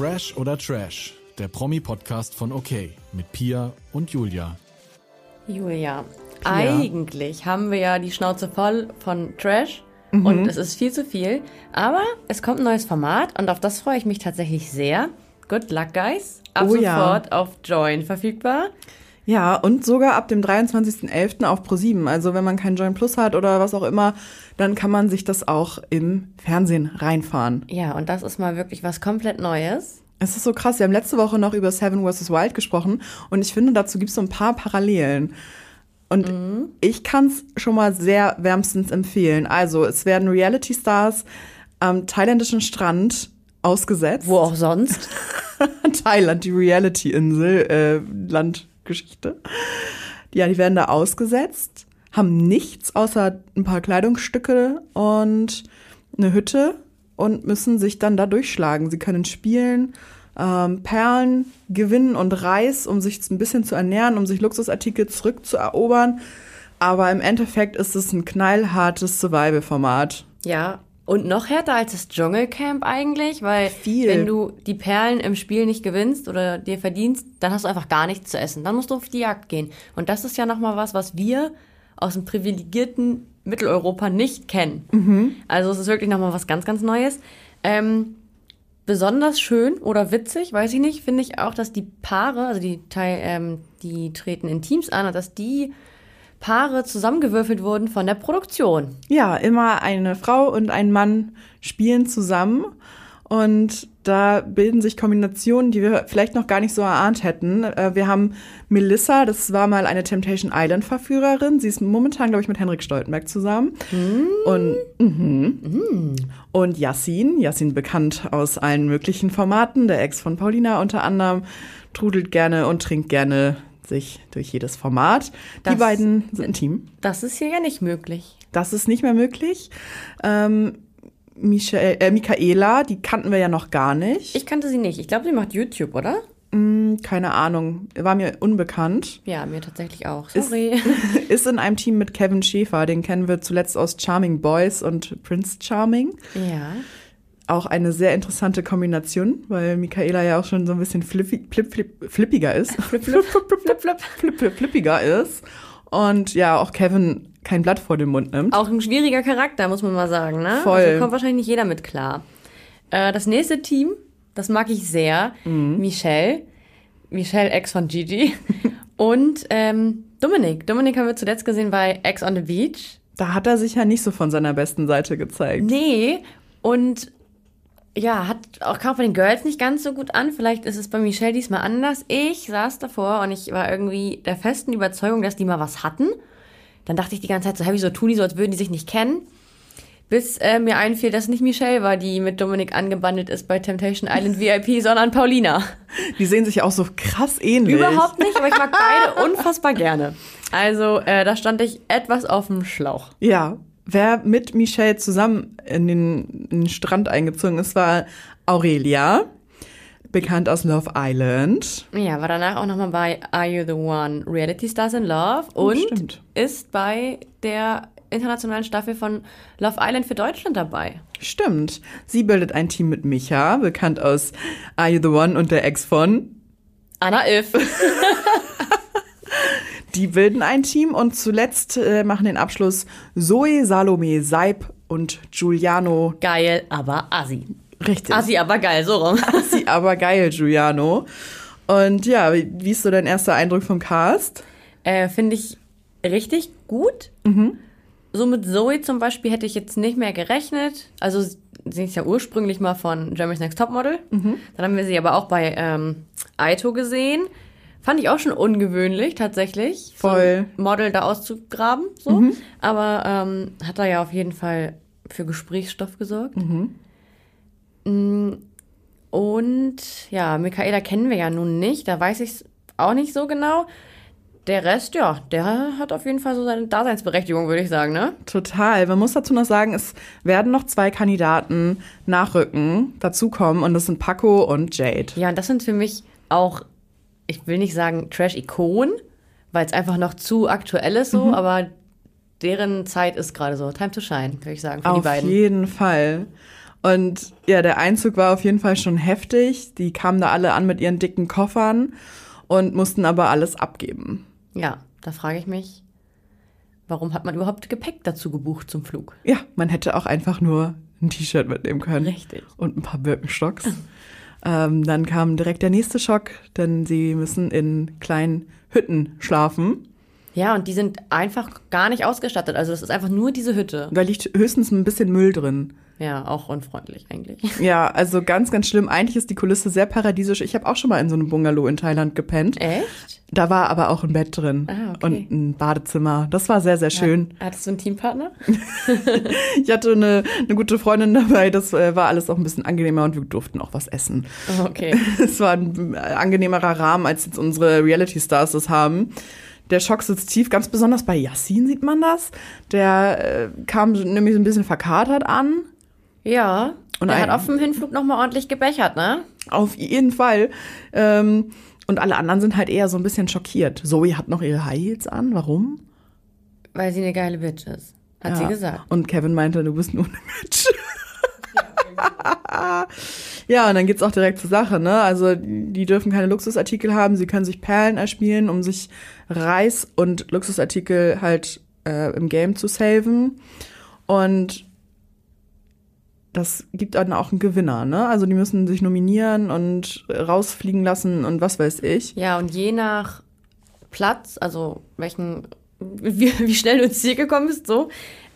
Fresh oder Trash, der Promi-Podcast von OK mit Pia und Julia. Julia, eigentlich haben wir ja die Schnauze voll von Trash und es ist viel zu viel. Aber es kommt ein neues Format und auf das freue ich mich tatsächlich sehr. Good luck, guys. Ab Oh ja. sofort auf Join verfügbar. Ja, und sogar ab dem 23.11. auf Pro7. Also wenn man kein Join Plus hat oder was auch immer, dann kann man sich das auch im Fernsehen reinfahren. Ja, und das ist mal wirklich was komplett Neues. Es ist so krass, wir haben letzte Woche noch über Seven vs. Wild gesprochen und ich finde, dazu gibt es so ein paar Parallelen. Und ich kann es schon mal sehr wärmstens empfehlen. Also, es werden Reality-Stars am thailändischen Strand ausgesetzt. Wo auch sonst. Thailand, die Reality-Insel, äh, Landgeschichte. Ja, die werden da ausgesetzt, haben nichts außer ein paar Kleidungsstücke und eine Hütte und müssen sich dann da durchschlagen. Sie können spielen, ähm, Perlen gewinnen und Reis, um sich ein bisschen zu ernähren, um sich Luxusartikel zurückzuerobern. Aber im Endeffekt ist es ein knallhartes Survival-Format. Ja, und noch härter als das Dschungelcamp eigentlich, weil Viel. wenn du die Perlen im Spiel nicht gewinnst oder dir verdienst, dann hast du einfach gar nichts zu essen. Dann musst du auf die Jagd gehen. Und das ist ja nochmal was, was wir aus dem privilegierten Mitteleuropa nicht kennen. Also es ist wirklich nochmal was ganz, ganz Neues. Ähm, besonders schön oder witzig, weiß ich nicht, finde ich auch, dass die Paare, also die, ähm, die treten in Teams an und dass die Paare zusammengewürfelt wurden von der Produktion. Ja, immer eine Frau und ein Mann spielen zusammen und da bilden sich Kombinationen, die wir vielleicht noch gar nicht so erahnt hätten. Äh, Wir haben Melissa, das war mal eine Temptation Island Verführerin. Sie ist momentan, glaube ich, mit Henrik Stoltenberg zusammen. Und, mhm. und Yassin, Yassin bekannt aus allen möglichen Formaten, der Ex von Paulina unter anderem, trudelt gerne und trinkt gerne sich durch jedes Format. Die Das- beiden sind ein Team. Das ist hier ja nicht möglich. Das ist nicht mehr möglich. Ähm, Michael, äh, Michaela, die kannten wir ja noch gar nicht. Ich kannte sie nicht. Ich glaube, sie macht YouTube, oder? Hm, keine Ahnung, war mir unbekannt. Ja, mir tatsächlich auch. Ist- Sorry. Ist in einem Team mit Kevin Schäfer, den kennen wir zuletzt aus Charming Boys und Prince Charming. ja. Auch eine sehr interessante Kombination, weil Michaela ja auch schon so ein bisschen flippi, flip, flip, flippiger ist. Flip, flip, flip, flip, flip, flip, flip, flippiger ist. Und ja, auch Kevin kein Blatt vor den Mund nimmt. Auch ein schwieriger Charakter, muss man mal sagen, ne? Voll. Also kommt wahrscheinlich nicht jeder mit klar. Äh, das nächste Team, das mag ich sehr. Michelle. Michelle, Ex von Gigi. Und ähm, Dominik. Dominik haben wir zuletzt gesehen bei Ex on the Beach. Da hat er sich ja nicht so von seiner besten Seite gezeigt. Nee, und ja, hat auch kam bei den Girls nicht ganz so gut an. Vielleicht ist es bei Michelle diesmal anders. Ich saß davor und ich war irgendwie der festen Überzeugung, dass die mal was hatten. Dann dachte ich die ganze Zeit so, hey, wieso tun die so, als würden die sich nicht kennen? Bis äh, mir einfiel, dass nicht Michelle war, die mit Dominik angebandelt ist bei Temptation Island VIP, sondern Paulina. Die sehen sich auch so krass ähnlich. Überhaupt nicht, aber ich mag beide unfassbar gerne. Also, äh, da stand ich etwas auf dem Schlauch. Ja. Wer mit Michelle zusammen in den, in den Strand eingezogen ist, war Aurelia, bekannt aus Love Island. Ja, war danach auch nochmal bei Are You the One? Reality Stars in Love und stimmt. ist bei der internationalen Staffel von Love Island für Deutschland dabei. Stimmt. Sie bildet ein Team mit Micha, bekannt aus Are You the One und der Ex von. Anna If. Die bilden ein Team und zuletzt äh, machen den Abschluss Zoe, Salome, Seib und Giuliano. geil, aber assi. Richtig. Assi, aber geil, so rum. Assi, aber geil, Giuliano. Und ja, wie, wie ist so dein erster Eindruck vom Cast? Äh, Finde ich richtig gut. So mit Zoe zum Beispiel hätte ich jetzt nicht mehr gerechnet. Also sie ist ja ursprünglich mal von Germany's Next Topmodel. Dann haben wir sie aber auch bei ähm, Aito gesehen. Fand ich auch schon ungewöhnlich, tatsächlich. Voll. So Model da auszugraben, so. Aber ähm, hat da ja auf jeden Fall für Gesprächsstoff gesorgt. Mm, Und ja, Michaela kennen wir ja nun nicht. Da weiß ich es auch nicht so genau. Der Rest, ja, der hat auf jeden Fall so seine Daseinsberechtigung, würde ich sagen, ne? Total. Man muss dazu noch sagen, es werden noch zwei Kandidaten nachrücken, dazukommen und das sind Paco und Jade. Ja, und das sind für mich auch, ich will nicht sagen Trash-Ikonen, weil es einfach noch zu aktuell ist so, aber deren Zeit ist gerade so. Time to shine, würde ich sagen, für die Auf beiden. jeden Fall. Und ja, der Einzug war auf jeden Fall schon heftig. Die kamen da alle an mit ihren dicken Koffern und mussten aber alles abgeben. Ja, da frage ich mich, warum hat man überhaupt Gepäck dazu gebucht zum Flug? Ja, man hätte auch einfach nur ein T-Shirt mitnehmen können. Richtig. Und ein paar Birkenstocks. ähm, dann kam direkt der nächste Schock, denn sie müssen in kleinen Hütten schlafen. Ja, und die sind einfach gar nicht ausgestattet. Also das ist einfach nur diese Hütte. Da liegt höchstens ein bisschen Müll drin. Ja, auch unfreundlich eigentlich. Ja, also ganz, ganz schlimm. Eigentlich ist die Kulisse sehr paradiesisch. Ich habe auch schon mal in so einem Bungalow in Thailand gepennt. Echt? Da war aber auch ein Bett drin Ah, okay. und ein Badezimmer. Das war sehr, sehr schön. Hattest du einen Teampartner? Ich hatte eine, eine gute Freundin dabei. Das äh, war alles auch ein bisschen angenehmer und wir durften auch was essen. Okay. Es war ein äh, angenehmerer Rahmen, als jetzt unsere Reality Stars das haben. Der Schock sitzt tief, ganz besonders bei Yassin sieht man das. Der äh, kam nämlich so ein bisschen verkatert an. Ja. Und er hat auf dem Hinflug nochmal ordentlich gebechert, ne? Auf jeden Fall. Ähm, und alle anderen sind halt eher so ein bisschen schockiert. Zoe hat noch ihre High Heels an. Warum? Weil sie eine geile Bitch ist. Hat sie Ja. gesagt. Und Kevin meinte, du bist nur eine Bitch. ja, und dann geht's auch direkt zur Sache, ne? Also, die dürfen keine Luxusartikel haben, sie können sich Perlen erspielen, um sich Reis und Luxusartikel halt äh, im Game zu saven. Und das gibt dann auch einen Gewinner, ne? Also, die müssen sich nominieren und rausfliegen lassen und was weiß ich. Ja, und je nach Platz, also welchen, wie, wie schnell du ins Ziel gekommen bist, so,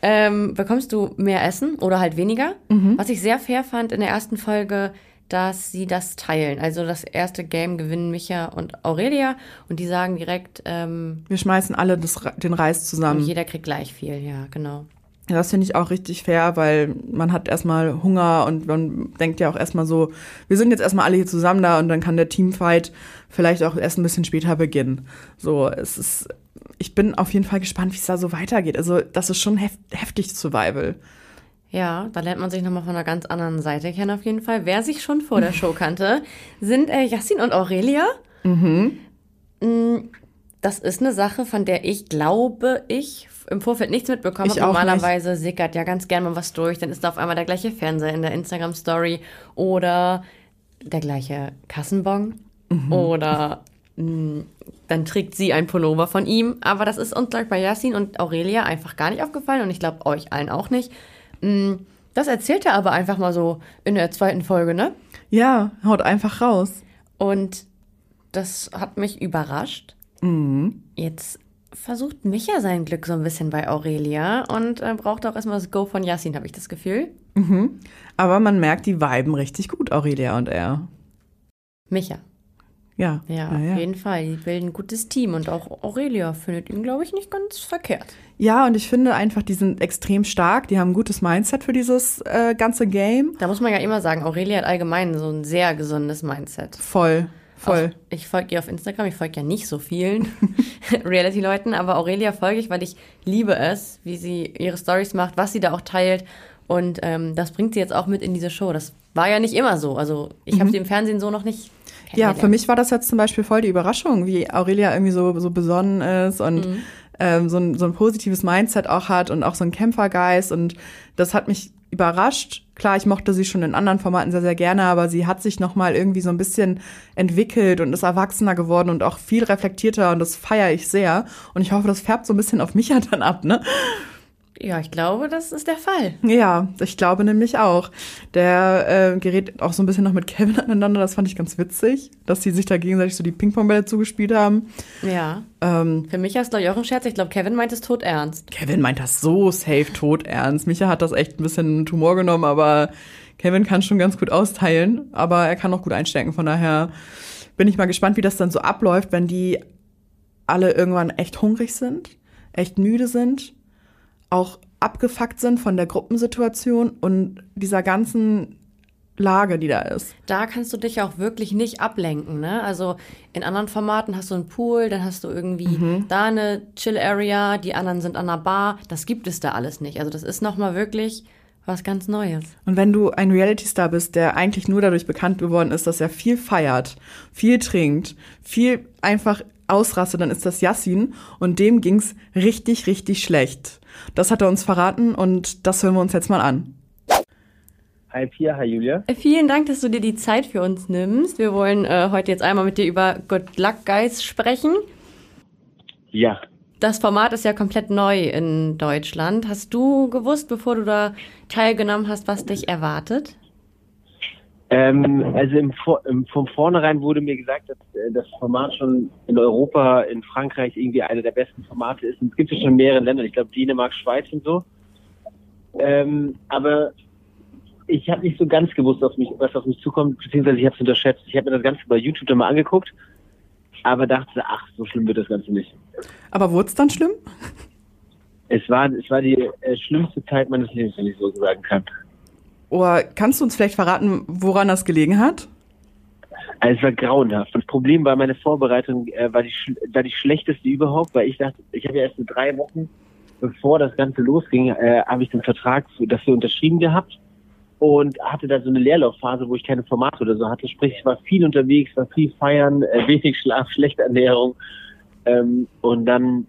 ähm, bekommst du mehr Essen oder halt weniger. Was ich sehr fair fand in der ersten Folge, dass sie das teilen. Also das erste Game gewinnen Micha und Aurelia und die sagen direkt, ähm, Wir schmeißen alle das, den Reis zusammen. jeder kriegt gleich viel, ja, genau. Ja, das finde ich auch richtig fair, weil man hat erstmal Hunger und man denkt ja auch erstmal so, wir sind jetzt erstmal alle hier zusammen da und dann kann der Teamfight vielleicht auch erst ein bisschen später beginnen. So, es ist, ich bin auf jeden Fall gespannt, wie es da so weitergeht. Also, das ist schon hef heftig Survival. Ja, da lernt man sich nochmal von einer ganz anderen Seite kennen auf jeden Fall. Wer sich schon vor der Show kannte, sind äh, Yassin und Aurelia. Mhm. Das ist eine Sache, von der ich glaube, ich im Vorfeld nichts mitbekommen habe. Normalerweise sickert ja ganz gerne mal was durch, dann ist da auf einmal der gleiche Fernseher in der Instagram-Story oder der gleiche Kassenbon oder mh, dann trägt sie ein Pullover von ihm. Aber das ist uns, glaub ich, bei Yassin und Aurelia einfach gar nicht aufgefallen und ich glaube euch allen auch nicht. Mm, Das erzählt er aber einfach mal so in der zweiten Folge, ne? Ja, haut einfach raus. Und das hat mich überrascht. Jetzt versucht Micha sein Glück so ein bisschen bei Aurelia und äh, braucht auch erstmal das Go von Yassin, habe ich das Gefühl. Aber man merkt, die viben richtig gut, Aurelia und er. Micha, Ja. ja, ja, ja. auf jeden Fall. Die bilden ein gutes Team und auch Aurelia findet ihn, glaube ich, nicht ganz verkehrt. Ja, und ich finde einfach, die sind extrem stark. Die haben ein gutes Mindset für dieses äh, ganze Game. Da muss man ja immer sagen, Aurelia hat allgemein so ein sehr gesundes Mindset. Voll, voll. Auch, ich folge ihr auf Instagram, ich folge ja nicht so vielen Reality-Leuten, aber Aurelia folge ich, weil ich liebe es, wie sie ihre Stories macht, was sie da auch teilt. Und ähm, das bringt sie jetzt auch mit in diese Show. Das war ja nicht immer so. Also ich habe sie im Fernsehen so noch nicht. Ja, für mich war das jetzt zum Beispiel voll die Überraschung, wie Aurelia irgendwie so, so besonnen ist und ähm, so, ein, so ein positives Mindset auch hat und auch so ein Kämpfergeist. Und das hat mich überrascht. Klar, ich mochte sie schon in anderen Formaten sehr, sehr gerne, aber sie hat sich nochmal irgendwie so ein bisschen entwickelt und ist erwachsener geworden und auch viel reflektierter und das feiere ich sehr. Und ich hoffe, das färbt so ein bisschen auf mich ja dann ab, ne? Ja, ich glaube, das ist der Fall. Ja, ich glaube nämlich auch. Der äh, gerät auch so ein bisschen noch mit Kevin aneinander. Das fand ich ganz witzig, dass die sich da gegenseitig so die Ping-Pong-Bälle zugespielt haben. Ja. Ähm, Für mich ist glaube ich auch ein Scherz. Ich glaube, Kevin meint es tot ernst. Kevin meint das so safe tot ernst. Micha hat das echt ein bisschen mit Humor genommen, aber Kevin kann schon ganz gut austeilen, aber er kann auch gut einstecken. Von daher bin ich mal gespannt, wie das dann so abläuft, wenn die alle irgendwann echt hungrig sind, echt müde sind, auch abgefuckt sind von der Gruppensituation und dieser ganzen Lage, die da ist. Da kannst du dich auch wirklich nicht ablenken, ne? Also in anderen Formaten hast du einen Pool, dann hast du irgendwie Mhm. da eine Chill-Area, die anderen sind an einer Bar. Das gibt es da alles nicht. Also das ist nochmal wirklich was ganz Neues. Und wenn du ein Reality-Star bist, der eigentlich nur dadurch bekannt geworden ist, dass er viel feiert, viel trinkt, viel einfach ausrastet, dann ist das Yassin und dem ging's richtig, richtig schlecht. Das hat er uns verraten und das hören wir uns jetzt mal an. Hi Pia, hi Julia. Äh, vielen Dank, dass du dir die Zeit für uns nimmst. Wir wollen äh, heute jetzt einmal mit dir über Good Luck Guys sprechen. Ja. Das Format ist ja komplett neu in Deutschland. Hast du gewusst, bevor du da teilgenommen hast, was dich erwartet? Ähm, also im, im, von vornherein wurde mir gesagt, dass äh, das Format schon in Europa, in Frankreich irgendwie eine der besten Formate ist. Und es gibt ja schon in mehreren Ländern, ich glaube Dänemark, Schweiz und so. Ähm, aber ich habe nicht so ganz gewusst, auf mich, was auf mich zukommt, beziehungsweise ich habe es unterschätzt. Ich habe mir das Ganze bei YouTube dann mal angeguckt, aber dachte, ach, so schlimm wird das Ganze nicht. Aber wurde es dann schlimm? Es war, es war die äh, schlimmste Zeit meines Lebens, wenn ich so sagen kann. Oder kannst du uns vielleicht verraten, woran das gelegen hat? Also es war grauenhaft. Das Problem war, meine Vorbereitung äh, war, die, war die schlechteste überhaupt, weil ich dachte, ich habe ja erst drei Wochen, bevor das Ganze losging, äh, habe ich den Vertrag dafür unterschrieben gehabt und hatte da so eine Leerlaufphase, wo ich keine Formate oder so hatte. Sprich, ich war viel unterwegs, war viel feiern, äh, wenig Schlaf, schlechte Ernährung. Ähm, und dann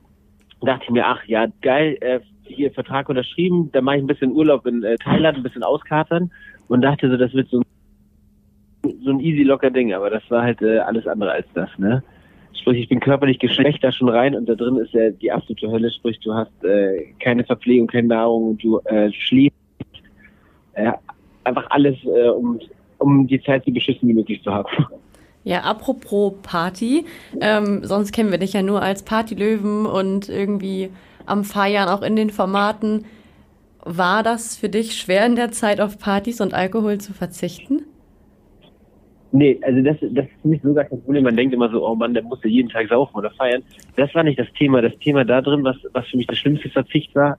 dachte ich mir, ach ja, geil, äh, hier Vertrag unterschrieben, dann mache ich ein bisschen Urlaub in äh, Thailand, ein bisschen auskatern und dachte so, das wird so, so ein easy locker Ding, aber das war halt äh, alles andere als das, ne? Sprich, ich bin körperlich geschwächt da schon rein und da drin ist ja die absolute Hölle, sprich, du hast äh, keine Verpflegung, keine Nahrung, du äh, schläfst, äh, einfach alles, äh, um, um die Zeit so beschissen wie möglich zu haben. Ja, apropos Party, ähm, sonst kennen wir dich ja nur als Partylöwen und irgendwie am Feiern, auch in den Formaten. War das für dich schwer in der Zeit auf Partys und Alkohol zu verzichten? Nee, also das, das ist für mich sogar kein Problem. Man denkt immer so, oh Mann, der muss ja jeden Tag saufen oder feiern. Das war nicht das Thema. Das Thema da drin, was, was für mich das schlimmste Verzicht war,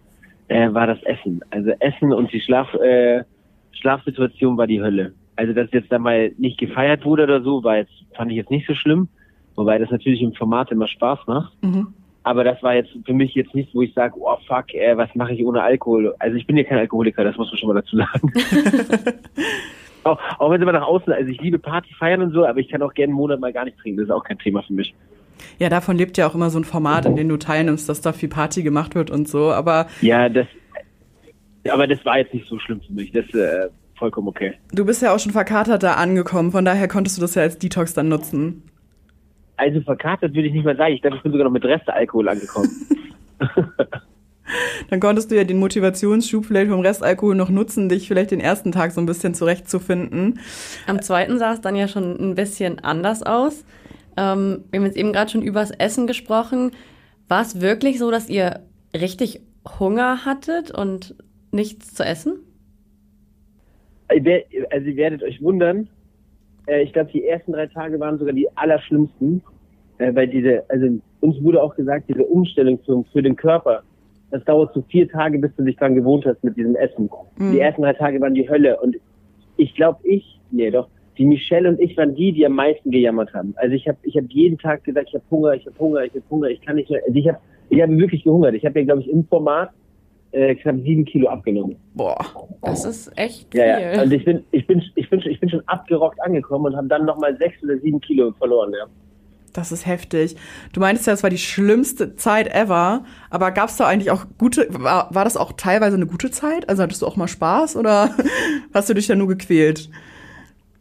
äh, war das Essen. Also Essen und die Schlaf, äh, Schlafsituation war die Hölle. Also dass jetzt da mal nicht gefeiert wurde oder so, war jetzt, fand ich jetzt nicht so schlimm. Wobei das natürlich im Format immer Spaß macht. Mhm. Aber das war jetzt für mich jetzt nicht, wo ich sage, oh fuck, äh, was mache ich ohne Alkohol? Also ich bin ja kein Alkoholiker, das muss man schon mal dazu sagen. auch, auch wenn es immer nach außen, also ich liebe Party feiern und so, aber ich kann auch gerne einen Monat mal gar nicht trinken. Das ist auch kein Thema für mich. Ja, davon lebt ja auch immer so ein Format, in dem du teilnimmst, dass da viel Party gemacht wird und so. Aber ja, das, aber das war jetzt nicht so schlimm für mich. Das äh, vollkommen okay. Du bist ja auch schon verkatert da angekommen, von daher konntest du das ja als Detox dann nutzen. Also verkatert würde ich nicht mal sagen. Ich glaube, ich bin sogar noch mit Restalkohol angekommen. Dann konntest du ja den Motivationsschub vielleicht vom Restalkohol noch nutzen, dich vielleicht den ersten Tag so ein bisschen zurechtzufinden. Am zweiten sah es dann ja schon ein bisschen anders aus. Ähm, wir haben jetzt eben gerade schon übers Essen gesprochen. War es wirklich so, dass ihr richtig Hunger hattet und nichts zu essen? Also ihr werdet euch wundern, äh, ich glaube, die ersten drei Tage waren sogar die allerschlimmsten, äh, weil diese, also uns wurde auch gesagt, diese Umstellung für, für den Körper, das dauert so vier Tage, bis du dich dran gewohnt hast mit diesem Essen. Mhm. Die ersten drei Tage waren die Hölle und ich glaube, ich, nee, doch, die Michelle und ich waren die, die am meisten gejammert haben. Also ich habe ich hab jeden Tag gesagt, ich habe Hunger, ich habe Hunger, ich habe Hunger, ich kann nicht mehr. Also ich habe ich hab wirklich gehungert. Ich habe ja, glaube ich, im Format äh, knapp sieben Kilo abgenommen. Boah, das ist echt viel. Ja, ja. Und ich bin, ich bin, ich bin, ich bin schon abgerockt angekommen und habe dann nochmal sechs oder sieben Kilo verloren, ja. Das ist heftig. Du meintest ja, es war die schlimmste Zeit ever, aber gab es da eigentlich auch gute, war, war das auch teilweise eine gute Zeit? Also hattest du auch mal Spaß oder hast du dich da nur gequält?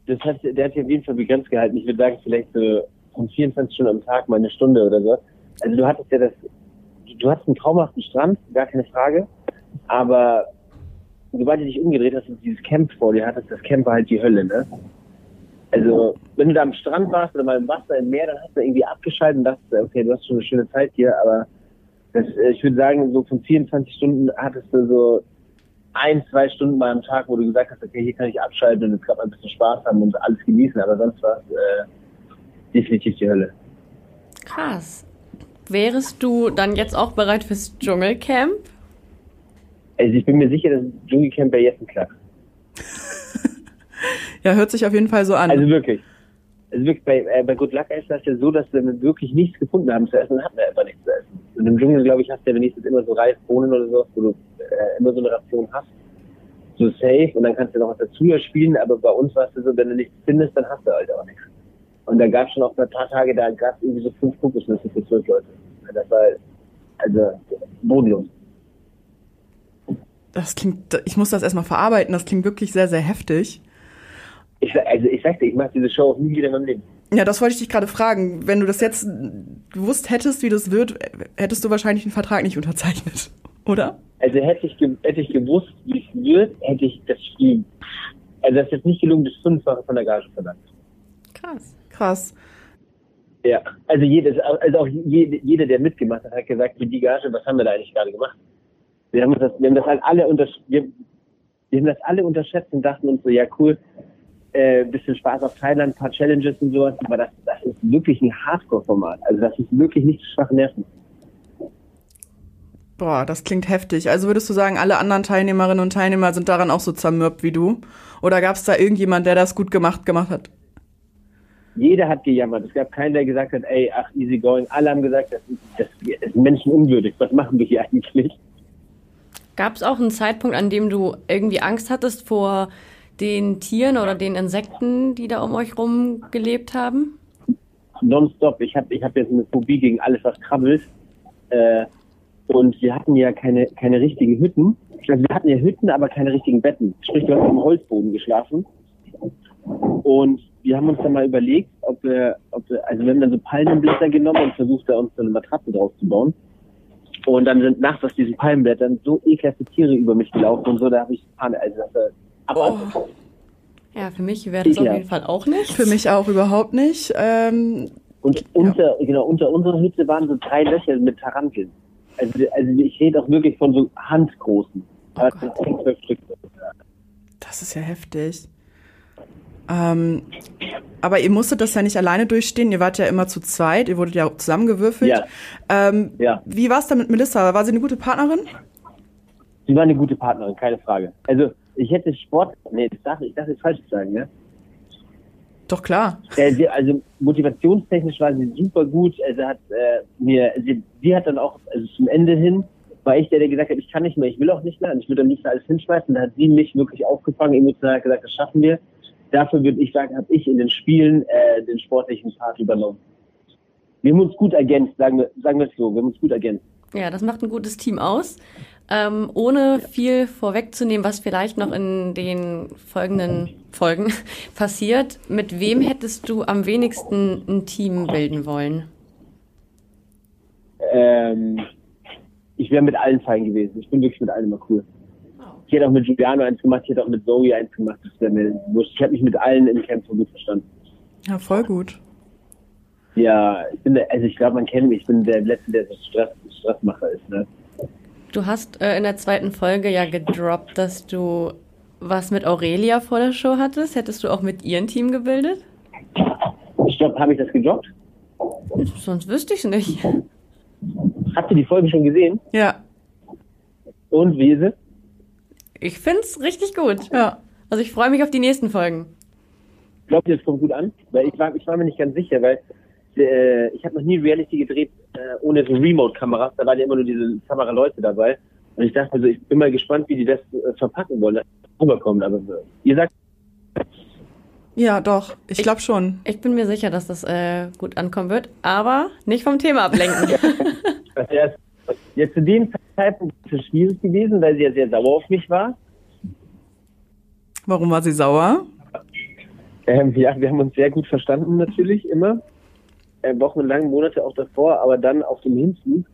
Das hat, der hat sich auf jeden Fall begrenzt gehalten. Ich würde sagen, vielleicht so von 24 Stunden am Tag mal eine Stunde oder so. Also du hattest ja das, du hattest einen traumhaften Strand, gar keine Frage. Aber sobald du dich umgedreht hast und dieses Camp vor dir hattest, das Camp war halt die Hölle, ne? Also, wenn du da am Strand warst oder mal im Wasser, im Meer, dann hast du irgendwie abgeschaltet und dachtest, okay, du hast schon eine schöne Zeit hier, aber das, äh, ich würde sagen, so von 24 Stunden hattest du so ein, zwei Stunden mal am Tag, wo du gesagt hast, okay, hier kann ich abschalten und jetzt gerade mal ein bisschen Spaß haben und alles genießen, aber sonst war es äh, definitiv die Hölle. Krass. Wärest du dann jetzt auch bereit fürs Dschungelcamp? Also ich bin mir sicher, dass Dschungelcamp bei Jessen klappt. ja, hört sich auf jeden Fall so an. Also wirklich. Also wirklich, bei, äh, bei Good Luck ist das ja so, dass wir wirklich nichts gefunden haben zu essen, dann hatten wir einfach nichts zu essen. Und im Dschungel, glaube ich, hast du ja wenigstens immer so Reis, Bohnen oder so, wo du äh, immer so eine Ration hast. So safe und dann kannst du noch was dazu spielen, aber bei uns war es so, wenn du nichts findest, dann hast du halt auch nichts. Und da gab es schon auch ein paar Tage, da gab es irgendwie so fünf Kokosnüsse für zwölf Leute. Das war also bodenlos. Das klingt, ich muss das erstmal verarbeiten, das klingt wirklich sehr, sehr heftig. Ich, also ich sagte, ich mache diese Show auch nie wieder in meinem Leben. Ja, das wollte ich dich gerade fragen. Wenn du das jetzt gewusst hättest, wie das wird, hättest du wahrscheinlich den Vertrag nicht unterzeichnet, oder? Also hätte ich, hätte ich gewusst, wie es wird, hätte ich das Spiel, also das ist jetzt nicht gelungen, das Fünffache von der Gage verlangt. Krass. Krass. Ja, also jedes, also auch jede, jeder, der mitgemacht hat, hat gesagt, für die Gage, was haben wir da eigentlich gerade gemacht? Wir haben das, wir haben das halt alle wir, wir haben das alle unterschätzt und dachten uns so, ja cool, äh, bisschen Spaß auf Thailand, ein paar Challenges und sowas, aber das, das ist wirklich ein Hardcore-Format. Also das ist wirklich nicht zu schwache Nerven. Boah, das klingt heftig. Also würdest du sagen, alle anderen Teilnehmerinnen und Teilnehmer sind daran auch so zermürbt wie du? Oder gab es da irgendjemand, der das gut gemacht gemacht hat? Jeder hat gejammert. Es gab keinen, der gesagt hat, ey, ach, easy going. Alle haben gesagt, das ist, das ist menschenunwürdig. Was machen wir hier eigentlich? Gab es auch einen Zeitpunkt, an dem du irgendwie Angst hattest vor den Tieren oder den Insekten, die da um euch rum gelebt haben? Nonstop. Ich habe ich hab jetzt eine Phobie gegen alles, was krabbelt. Äh, und wir hatten ja keine, keine richtigen Hütten. Also wir hatten ja Hütten, aber keine richtigen Betten. Sprich, wir haben dem Holzboden geschlafen. Und wir haben uns dann mal überlegt, ob wir, ob wir, also wir haben dann so Palmenblätter genommen und versucht, da uns so eine Matratze draus zu bauen. Und dann sind nachts aus diesen Palmenblättern so ekelhafte Tiere über mich gelaufen und so, da habe ich Panik, also das war abartig. Oh. Ja, für mich wäre das Ja. auf jeden Fall auch nicht. Für mich auch überhaupt nicht. Ähm, Und unter, genau, unter unserer Hütte waren so drei Löcher mit Taranteln. Also, also ich rede auch wirklich von so handgroßen. Also zwölf Stück. das ist ja heftig. Ähm, aber ihr musstet das ja nicht alleine durchstehen. Ihr wart ja immer zu zweit. Ihr wurdet ja zusammengewürfelt. Ja. Ähm, Ja. Wie war es da mit Melissa? War sie eine gute Partnerin? Sie war eine gute Partnerin, keine Frage. Also ich hätte Sport, nee, das darf, ich darf jetzt falsch sagen, ne? Doch klar. Äh, also motivationstechnisch war sie super gut. Also hat äh, mir, sie, sie hat dann auch, also zum Ende hin, war ich der, der gesagt hat, ich kann nicht mehr, ich will auch nicht mehr und ich würde am liebsten alles hinschmeißen. Da hat sie mich wirklich aufgefangen, emotional gesagt, das schaffen wir. Dafür würde ich sagen, habe ich in den Spielen äh, den sportlichen Part übernommen. Wir haben uns gut ergänzt, sagen wir, sagen wir es so, wir haben uns gut ergänzt. Ja, das macht ein gutes Team aus. Ähm, ohne viel vorwegzunehmen, was vielleicht noch in den folgenden Folgen passiert, mit wem hättest du am wenigsten ein Team bilden wollen? Ähm, ich wäre mit allen fein gewesen. Ich bin wirklich mit allen immer cool. Ich hätte auch mit Giuliano eins gemacht, ich hätte auch mit Zoe eins gemacht. Ich habe mich mit allen im Camp so gut verstanden. Ja, voll gut. Ja, ich bin der, also ich glaube, man kennt mich. Ich bin der Letzte, der so Stress, Stressmacher ist. Ne? Du hast äh, in der zweiten Folge ja gedroppt, dass du was mit Aurelia vor der Show hattest. Hättest du auch mit ihr ein Team gebildet? Ich glaube, habe ich das gedroppt? Sonst wüsste ich es nicht. Habt ihr die Folge schon gesehen? Ja, Und wie ist es? Ich find's richtig gut. ja. Also ich freue mich auf die nächsten Folgen. Glaubt ihr, es kommt gut an? Weil ich war, ich war mir nicht ganz sicher, weil äh, ich habe noch nie Reality gedreht äh, ohne so Remote-Kameras. Da waren ja immer nur diese Kameraleute dabei. Und ich dachte also, ich bin mal gespannt, wie die das äh, verpacken wollen, dass es rüberkommt. Aber äh, ihr sagt, Ja, doch. Ich glaube schon. Ich bin mir sicher, dass das äh, gut ankommen wird, aber nicht vom Thema ablenken. jetzt zu dem Zeitpunkt ist es schwierig gewesen, weil sie ja sehr sauer auf mich war. Warum war sie sauer? Ähm, ja, wir haben uns sehr gut verstanden natürlich immer. Äh, wochenlang, Monate auch davor, aber dann auf dem Hinflug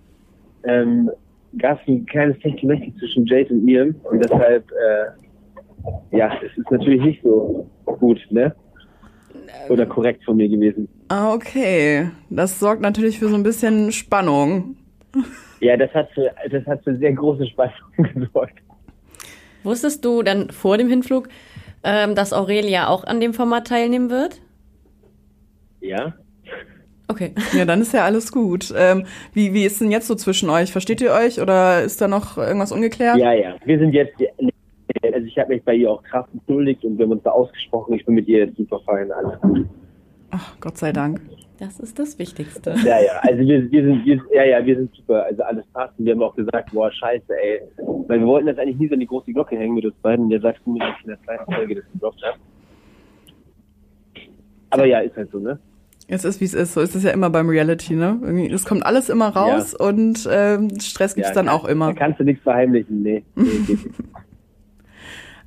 ähm, gab es ein kleines Technik zwischen Jade und mir und deshalb, äh, ja, es ist natürlich nicht so gut, ne? Oder korrekt von mir gewesen. Ah, okay. Das sorgt natürlich für so ein bisschen Spannung. Ja, das hat für, das hat für sehr große Spannung gesorgt. Wusstest du dann vor dem Hinflug, ähm, dass Aurelia auch an dem Format teilnehmen wird? Ja? Okay. Ja, dann ist ja alles gut. Ähm, wie, wie ist denn jetzt so zwischen euch? Versteht ihr euch oder ist da noch irgendwas ungeklärt? Ja, ja. Wir sind jetzt, also ich habe mich bei ihr auch krass entschuldigt und wir haben uns da ausgesprochen. Ich bin mit ihr jetzt super fein, alles gut. Ach, Gott sei Dank. Das ist das Wichtigste. Ja, ja, also wir, wir sind, wir, ja, ja, wir sind super, also alles passt. Und wir haben auch gesagt, boah, scheiße, ey. Weil wir wollten das eigentlich nie so an die große Glocke hängen mit uns beiden. Und der sagst du mir, dass ich in der zweiten Folge das gedroppt habe. Aber ja, ist halt so, ne? Es ist, wie es ist. So ist es ja immer beim Reality, ne? Irgendwie, es kommt alles immer raus Ja. und ähm, Stress gibt's dann kann- auch immer. Da kannst du nichts verheimlichen, nee. nee geht nicht.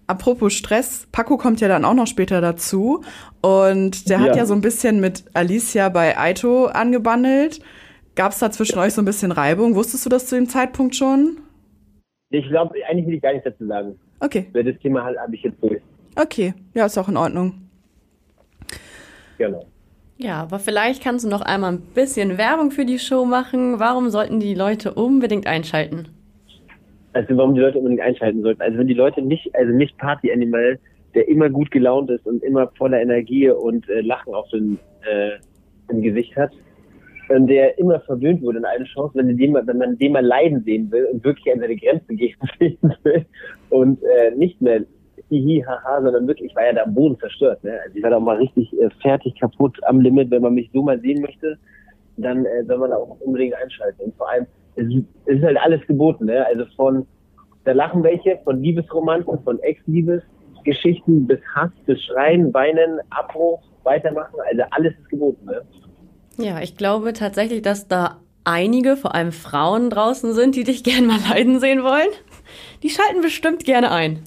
Apropos Stress, Paco kommt ja dann auch noch später dazu und der hat Ja. ja so ein bisschen mit Alicia bei Aito angebandelt. Gab's da zwischen euch so ein bisschen Reibung? Wusstest du das zu dem Zeitpunkt schon? Ich glaube, eigentlich will ich gar nichts dazu sagen. Okay, Das Thema halt habe ich jetzt durch. okay. Ja, ist auch in Ordnung. Genau. Ja, aber vielleicht kannst du noch einmal ein bisschen Werbung für die Show machen. Warum sollten die Leute unbedingt einschalten? Also warum die Leute unbedingt einschalten sollten. Also wenn die Leute nicht, also nicht Party Animal, der immer gut gelaunt ist und immer voller Energie und äh, Lachen auf dem, äh, im Gesicht hat, und der immer verwöhnt wurde in allen Chancen, wenn, den wenn man den mal leiden sehen will und wirklich an seine Grenzen gehen will und äh, nicht mehr hihi, haha, sondern wirklich, ich war ja da am Boden zerstört. Ne? Also ich war da auch mal richtig äh, fertig, kaputt, am Limit. Wenn man mich so mal sehen möchte, dann äh, soll man auch unbedingt einschalten. Und vor allem, es, ist- es ist halt alles geboten. Ne? Also von, da lachen welche, von Liebesromanzen, von Ex-Liebesgeschichten bis Hass, bis Schreien, Weinen, Abbruch, weitermachen. Also alles ist geboten. Ne? Ja, ich glaube tatsächlich, dass da einige, vor allem Frauen draußen sind, die dich gerne mal leiden sehen wollen. Die schalten bestimmt gerne ein.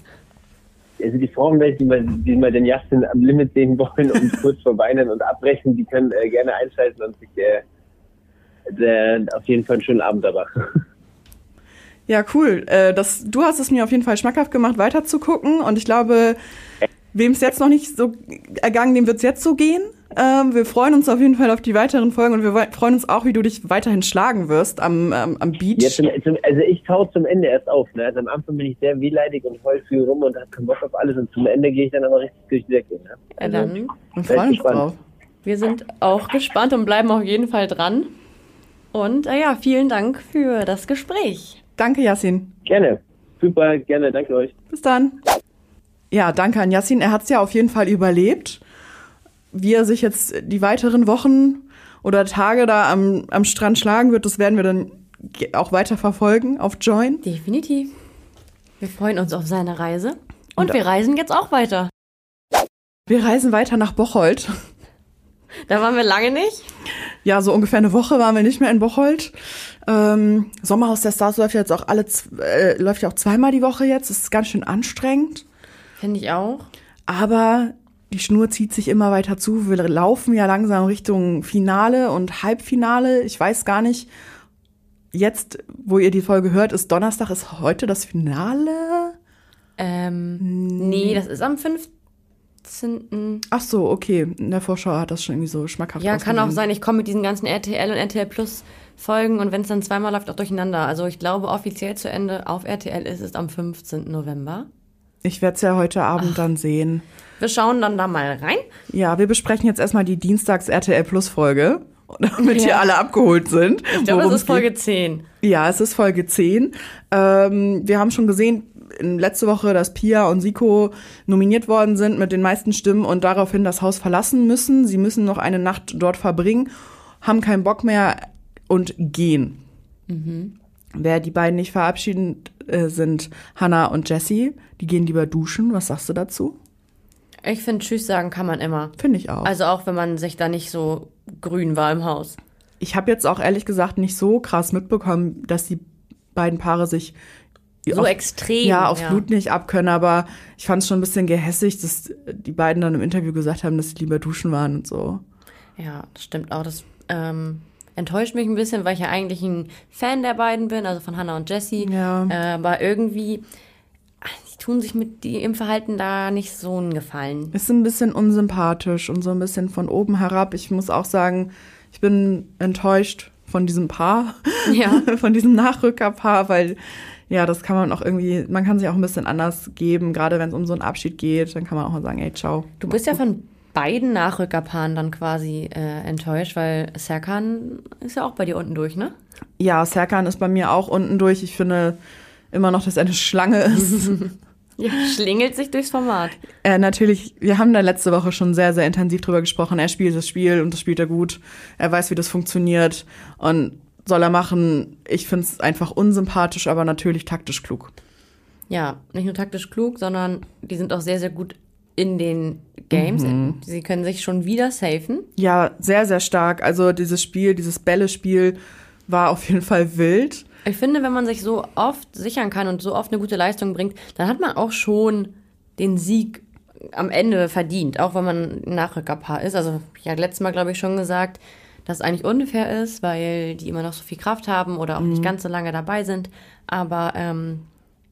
Also die Frauenwelt, die mal, die mal den Justin am Limit sehen wollen und kurz vor Weinen und abbrechen, die können äh, gerne einschalten und sich äh, äh, auf jeden Fall einen schönen Abend da machen. Ja, cool. Äh, das, du hast es mir auf jeden Fall schmackhaft gemacht, weiter zu gucken. Und ich glaube, wem es jetzt noch nicht so ergangen, dem wird es jetzt so gehen. Ähm, wir freuen uns auf jeden Fall auf die weiteren Folgen und wir freuen uns auch, wie du dich weiterhin schlagen wirst am, ähm, am Beach. Jetzt zum, zum, also ich tau zum Ende erst auf. Ne? Also am Anfang bin ich sehr wehleidig und heul viel rum und hab keinen Bock auf alles und zum Ende gehe ich dann aber richtig durch die Decke. Ne? Ja, Also, dann, wir freuen uns gespannt. drauf. wir sind auch gespannt und bleiben auf jeden Fall dran. Und äh, ja, vielen Dank für das Gespräch. Danke, Yassin. Gerne. Super, gerne. Danke euch. Bis dann. Ja, danke an Yassin. Er hat es ja auf jeden Fall überlebt. Wie er sich jetzt die weiteren Wochen oder Tage da am, am Strand schlagen wird, das werden wir dann auch weiter verfolgen auf Join. Definitiv. Wir freuen uns auf seine Reise. Und Und- wir reisen jetzt auch weiter. Wir reisen weiter nach Bocholt. Da waren wir lange nicht. Ja, so ungefähr eine Woche waren wir nicht mehr in Bocholt. Ähm, Sommerhaus der Stars läuft ja jetzt auch alle, äh, läuft ja auch zweimal die Woche jetzt. Das ist ganz schön anstrengend. Finde ich auch. Aber die Schnur zieht sich immer weiter zu. Wir laufen ja langsam Richtung Finale und Halbfinale. Ich weiß gar nicht. Jetzt, wo ihr die Folge hört, ist Donnerstag, ist heute das Finale? Ähm, nee, das ist am 15. Ach so, okay. In der Vorschau hat das schon irgendwie so schmackhaft Ja, kann auch sein, ich komme mit diesen ganzen RTL und RTL Plus Folgen und wenn es dann zweimal läuft, auch durcheinander. Also ich glaube, offiziell zu Ende auf RTL ist es am 15. November. Ich werde es ja heute Abend dann sehen. Wir schauen dann da mal rein. Ja, wir besprechen jetzt erstmal die Dienstags RTL Plus Folge, damit hier Ja. alle abgeholt sind. Ich glaube, worum's ist Folge geht. 10. Ja, es ist Folge 10. Ähm, wir haben schon gesehen, letzte Woche, dass Pia und Siko nominiert worden sind mit den meisten Stimmen und daraufhin das Haus verlassen müssen. Sie müssen noch eine Nacht dort verbringen, haben keinen Bock mehr und gehen. Wer die beiden nicht verabschieden, äh, sind Hannah und Jessie. Die gehen lieber duschen. Was sagst du dazu? Ich finde, Tschüss sagen kann man immer. Finde ich auch. Also auch, wenn man sich da nicht so grün war im Haus. Ich habe jetzt auch ehrlich gesagt nicht so krass mitbekommen, dass die beiden Paare sich So auf, extrem. ja, aufs Blut nicht abkönnen, aber ich fand es schon ein bisschen gehässig, dass die beiden dann im Interview gesagt haben, dass sie lieber duschen waren und so. Ja, das stimmt auch. Das ähm, enttäuscht mich ein bisschen, weil ich ja eigentlich ein Fan der beiden bin, also von Hannah und Jessie. Ja. Äh, aber irgendwie, die tun sich mit die, im Verhalten da nicht so einen Gefallen. Ist ein bisschen unsympathisch und so ein bisschen von oben herab. Ich muss auch sagen, ich bin enttäuscht von diesem Paar, Ja. von diesem Nachrückerpaar, weil ja, das kann man auch irgendwie, man kann sich auch ein bisschen anders geben, gerade wenn es um so einen Abschied geht, dann kann man auch mal sagen, ey, ciao. Du bist ja von beiden Nachrückerpaaren dann quasi äh, enttäuscht, weil Serkan ist ja auch bei dir unten durch, ne? Ja, Serkan ist bei mir auch unten durch. Ich finde immer noch, dass er eine Schlange ist. Ja, schlingelt sich durchs Format. äh, natürlich, wir haben da letzte Woche schon sehr, sehr intensiv drüber gesprochen. Er spielt das Spiel und das spielt er gut. Er weiß, wie das funktioniert und soll er machen. Ich finde es einfach unsympathisch, aber natürlich taktisch klug. Ja, nicht nur taktisch klug, sondern die sind auch sehr, sehr gut in den Games. Sie können sich schon wieder safen. Ja, sehr, sehr stark. Also dieses Spiel, dieses Bälle-Spiel war auf jeden Fall wild. Ich finde, wenn man sich so oft sichern kann und so oft eine gute Leistung bringt, dann hat man auch schon den Sieg am Ende verdient, auch wenn man ein Nachrückerpaar ist. Also ich hatte letztes Mal, glaube ich, schon gesagt, dass es eigentlich unfair ist, weil die immer noch so viel Kraft haben oder auch nicht ganz so lange dabei sind. Aber ähm,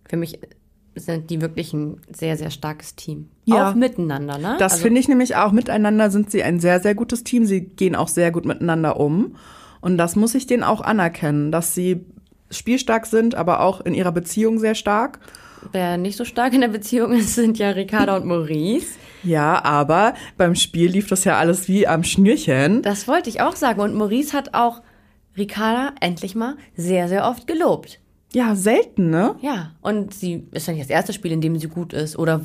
für mich sind die wirklich ein sehr, sehr starkes Team. Ja. Auch miteinander, ne? Das Also- finde ich nämlich auch. Miteinander sind sie ein sehr, sehr gutes Team. Sie gehen auch sehr gut miteinander um. Und das muss ich denen auch anerkennen, dass sie spielstark sind, aber auch in ihrer Beziehung sehr stark. Wer nicht so stark in der Beziehung ist, sind ja Ricarda und Maurice. Ja, aber beim Spiel lief das ja alles wie am Schnürchen. Das wollte ich auch sagen. Und Maurice hat auch Ricarda endlich mal sehr, sehr oft gelobt. Ja, selten, ne? Ja, und sie ist ja nicht das erste Spiel, in dem sie gut ist oder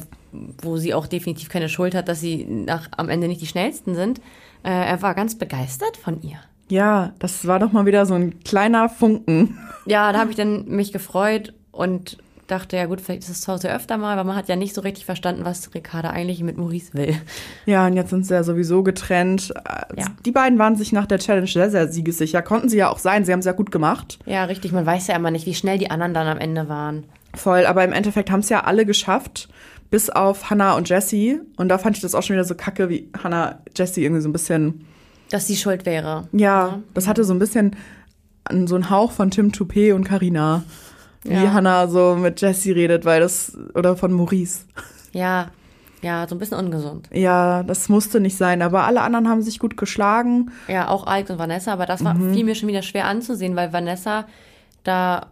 wo sie auch definitiv keine Schuld hat, dass sie nach, am Ende nicht die schnellsten sind. Äh, er war ganz begeistert von ihr. Ja, das war doch mal wieder so ein kleiner Funken. Ja, da habe ich dann mich gefreut und dachte, ja gut, vielleicht ist es zu Hause öfter mal, aber man hat ja nicht so richtig verstanden, was Ricarda eigentlich mit Maurice will. Ja, und jetzt sind sie ja sowieso getrennt. Ja. Die beiden waren sich nach der Challenge sehr, sehr siegessicher. Konnten sie ja auch sein. Sie haben es ja gut gemacht. Ja, richtig, man weiß ja immer nicht, wie schnell die anderen dann am Ende waren. Voll, aber im Endeffekt haben es ja alle geschafft, bis auf Hannah und Jessie. Und da fand ich das auch schon wieder so kacke, wie Hannah Jessie irgendwie so ein bisschen. Dass sie schuld wäre. Ja, das hatte so ein bisschen so einen Hauch von Tim Toupé und Carina. Wie Ja. Hannah so mit Jessie redet, weil das. Oder von Maurice. Ja, ja, so ein bisschen ungesund. Ja, das musste nicht sein, aber alle anderen haben sich gut geschlagen. Ja, auch Alex und Vanessa, aber das war fiel mir schon wieder schwer anzusehen, weil Vanessa da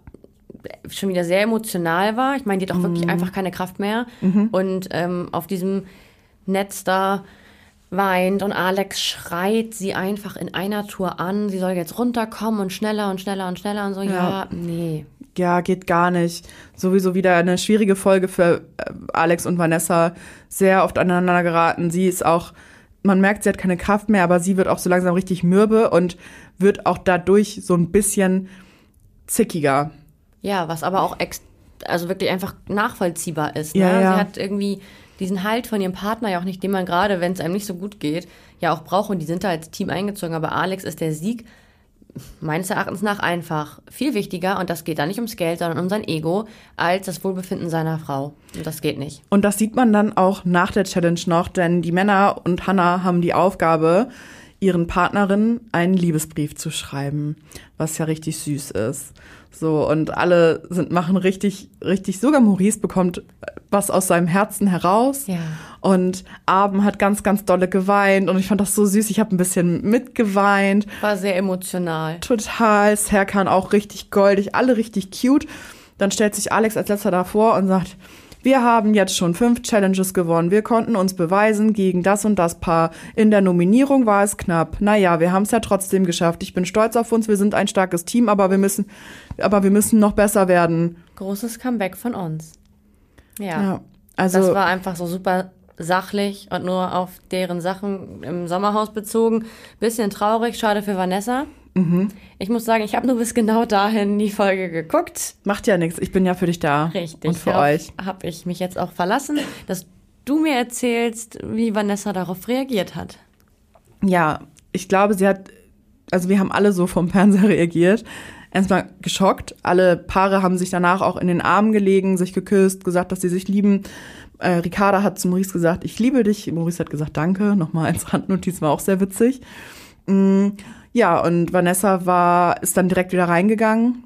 schon wieder sehr emotional war. Ich meine, die hat auch wirklich einfach keine Kraft mehr. Und ähm, auf diesem Netz da weint und Alex schreit sie einfach in einer Tour an. Sie soll jetzt runterkommen und schneller und schneller und schneller und so. Ja, Ja. nee. Ja, geht gar nicht. Sowieso wieder eine schwierige Folge für äh, Alex und Vanessa. Sehr oft aneinander geraten. Sie ist auch, man merkt, sie hat keine Kraft mehr, aber sie wird auch so langsam richtig mürbe und wird auch dadurch so ein bisschen zickiger. Ja, was aber auch ex also wirklich einfach nachvollziehbar ist. Ne? Ja, ja. Sie hat irgendwie diesen Halt von ihrem Partner ja auch nicht, den man gerade, wenn es einem nicht so gut geht, ja auch braucht. Und die sind da als Team eingezogen. Aber Alex ist der Sieg meines Erachtens nach einfach viel wichtiger. Und das geht da nicht ums Geld, sondern um sein Ego, als das Wohlbefinden seiner Frau. Und das geht nicht. Und das sieht man dann auch nach der Challenge noch, denn die Männer und Hannah haben die Aufgabe, ihren Partnerinnen einen Liebesbrief zu schreiben, was ja richtig süß ist. So, und alle sind, machen richtig, richtig, sogar Maurice bekommt was aus seinem Herzen heraus. Ja. Und Abend hat ganz, ganz dolle geweint und ich fand das so süß. Ich habe ein bisschen mitgeweint. War sehr emotional. Total. Serkan auch richtig goldig, alle richtig cute. Dann stellt sich Alex als letzter davor und sagt, wir haben jetzt schon fünf Challenges gewonnen. Wir konnten uns beweisen gegen das und das Paar. In der Nominierung war es knapp. Naja, wir haben es ja trotzdem geschafft. Ich bin stolz auf uns. Wir sind ein starkes Team, aber wir müssen, aber wir müssen noch besser werden. Großes Comeback von uns. Ja. Ja. Also, Das war einfach so super sachlich und nur auf deren Sachen im Sommerhaus bezogen. Bisschen traurig, schade für Vanessa. Mhm. Ich muss sagen, ich habe nur bis genau dahin die Folge geguckt. macht ja nichts. Ich bin ja für dich da. Richtig. Und für euch. Habe ich mich jetzt auch verlassen, dass du mir erzählst, wie Vanessa darauf reagiert hat. Ja, ich glaube, sie hat, also wir haben alle so vom Fernseher reagiert. Erstmal geschockt. Alle Paare haben sich danach auch in den Armen gelegen, sich geküsst, gesagt, dass sie sich lieben. Äh, Ricarda hat zu Maurice gesagt, ich liebe dich. Maurice hat gesagt, danke. Nochmal als Randnotiz war auch sehr witzig. Mm, ja, und Vanessa war, ist dann direkt wieder reingegangen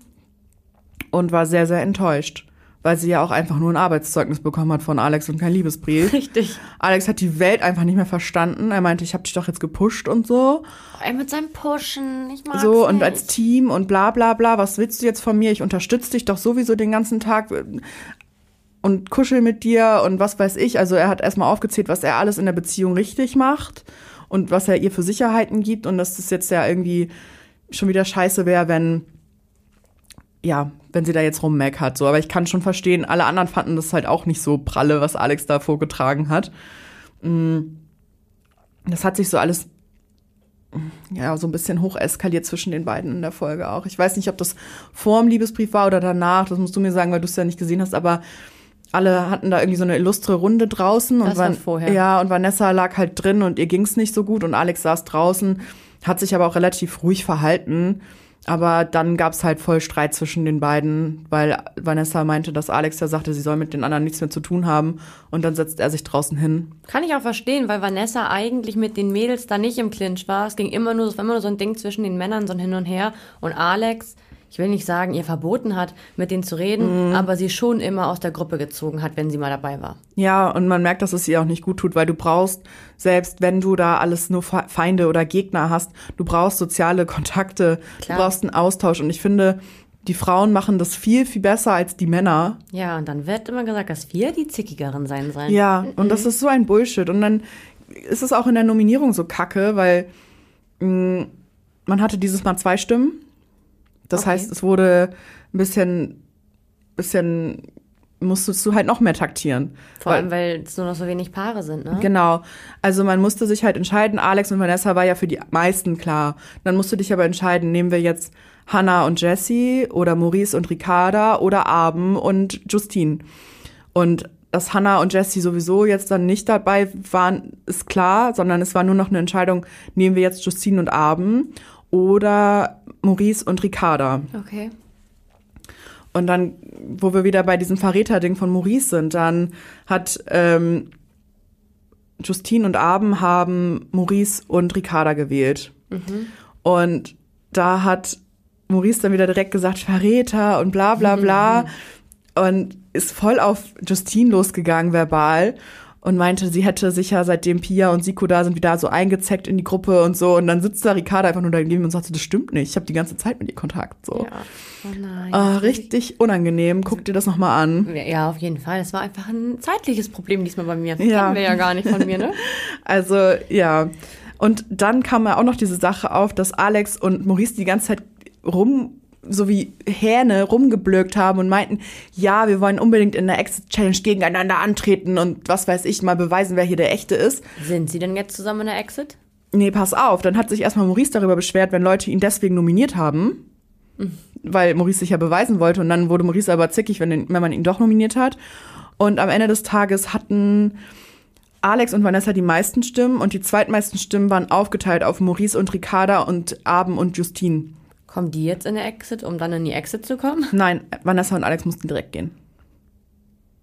und war sehr, sehr enttäuscht, weil sie ja auch einfach nur ein Arbeitszeugnis bekommen hat von Alex und kein Liebesbrief. Richtig. Alex hat die Welt einfach nicht mehr verstanden. Er meinte, ich habe dich doch jetzt gepusht und so. Ey, mit seinem Pushen, ich mag's So und nicht. als Team und bla bla bla. Was willst du jetzt von mir? Ich unterstütze dich doch sowieso den ganzen Tag und kuschel mit dir und was weiß ich. Also er hat erstmal aufgezählt, was er alles in der Beziehung richtig macht und was er ihr für Sicherheiten gibt und dass das jetzt ja irgendwie schon wieder scheiße wäre, wenn ja, wenn sie da jetzt rummeckert, so. Aber ich kann schon verstehen, alle anderen fanden das halt auch nicht so pralle, was Alex da vorgetragen hat. Mm. Das hat sich so alles, ja, so ein bisschen hoch eskaliert zwischen den beiden in der Folge auch. Ich weiß nicht, ob das vor dem Liebesbrief war oder danach, das musst du mir sagen, weil du es ja nicht gesehen hast, aber alle hatten da irgendwie so eine illustre Runde draußen. Das und war vorher. Ja, und Vanessa lag halt drin und ihr ging's nicht so gut und Alex saß draußen, hat sich aber auch relativ ruhig verhalten. Aber dann gab's halt voll Streit zwischen den beiden, weil Vanessa meinte, dass Alex ja sagte, sie soll mit den anderen nichts mehr zu tun haben. Und dann setzt er sich draußen hin. Kann ich auch verstehen, weil Vanessa eigentlich mit den Mädels da nicht im Clinch war. Es ging immer nur, es war immer nur so ein Ding zwischen den Männern, so ein Hin und Her. Und Alex, ich will nicht sagen, ihr verboten hat, mit denen zu reden, Mhm. aber sie schon immer aus der Gruppe gezogen hat, wenn sie mal dabei war. Ja, und man merkt, dass es ihr auch nicht gut tut, weil du brauchst, selbst wenn du da alles nur Fe- Feinde oder Gegner hast, du brauchst soziale Kontakte, Klar. du brauchst einen Austausch. Und ich finde, die Frauen machen das viel, viel besser als die Männer. Ja, und dann wird immer gesagt, dass wir die Zickigeren sein sollen. Ja, und das ist so ein Bullshit. Und dann ist es auch in der Nominierung so kacke, weil mh, man hatte dieses Mal zwei Stimmen. Das Okay. heißt, es wurde ein bisschen, bisschen, musstest du halt noch mehr taktieren. Vor Weil- allem, weil es nur noch so wenig Paare sind, ne? Genau. Also man musste sich halt entscheiden. Alex und Vanessa war ja für die meisten klar. Dann musst du dich aber entscheiden, nehmen wir jetzt Hannah und Jessie oder Maurice und Ricarda oder Abend und Justine. Und dass Hannah und Jessie sowieso jetzt dann nicht dabei waren, ist klar, sondern es war nur noch eine Entscheidung, nehmen wir jetzt Justine und Abend oder Maurice und Ricarda. Okay. Und dann, wo wir wieder bei diesem Verräter-Ding von Maurice sind, dann hat ähm, Justine und Abend haben Maurice und Ricarda gewählt. Und da hat Maurice dann wieder direkt gesagt, Verräter und bla bla bla. Und ist voll auf Justine losgegangen, verbal. Und meinte, sie hätte sich ja seitdem Pia und Siko da sind, wieder so eingezeckt in die Gruppe und so. Und dann sitzt da Ricarda einfach nur daneben und sagte, das stimmt nicht. Ich habe die ganze Zeit mit ihr Kontakt. So. Ja. Oh nein. Ah, richtig unangenehm. Guck dir das nochmal an. Ja, auf jeden Fall. Das war einfach ein zeitliches Problem diesmal bei mir. Das Ja. kennen wir ja gar nicht von mir, ne? Also, ja. Und dann kam ja auch noch diese Sache auf, dass Alex und Maurice die ganze Zeit rum, so wie Hähne rumgeblökt haben und meinten, ja, wir wollen unbedingt in der Exit-Challenge gegeneinander antreten und was weiß ich, mal beweisen, wer hier der Echte ist. Sind sie denn jetzt zusammen in der Exit? Nee, pass auf. Dann hat sich erstmal Maurice darüber beschwert, wenn Leute ihn deswegen nominiert haben. Weil Maurice sich ja beweisen wollte. Und dann wurde Maurice aber zickig, wenn, den, wenn man ihn doch nominiert hat. Und am Ende des Tages hatten Alex und Vanessa die meisten Stimmen. Und die zweitmeisten Stimmen waren aufgeteilt auf Maurice und Ricarda und Abend und Justine. Kommen die jetzt in der Exit, um dann in die Exit zu kommen? Nein, Vanessa und Alex mussten direkt gehen.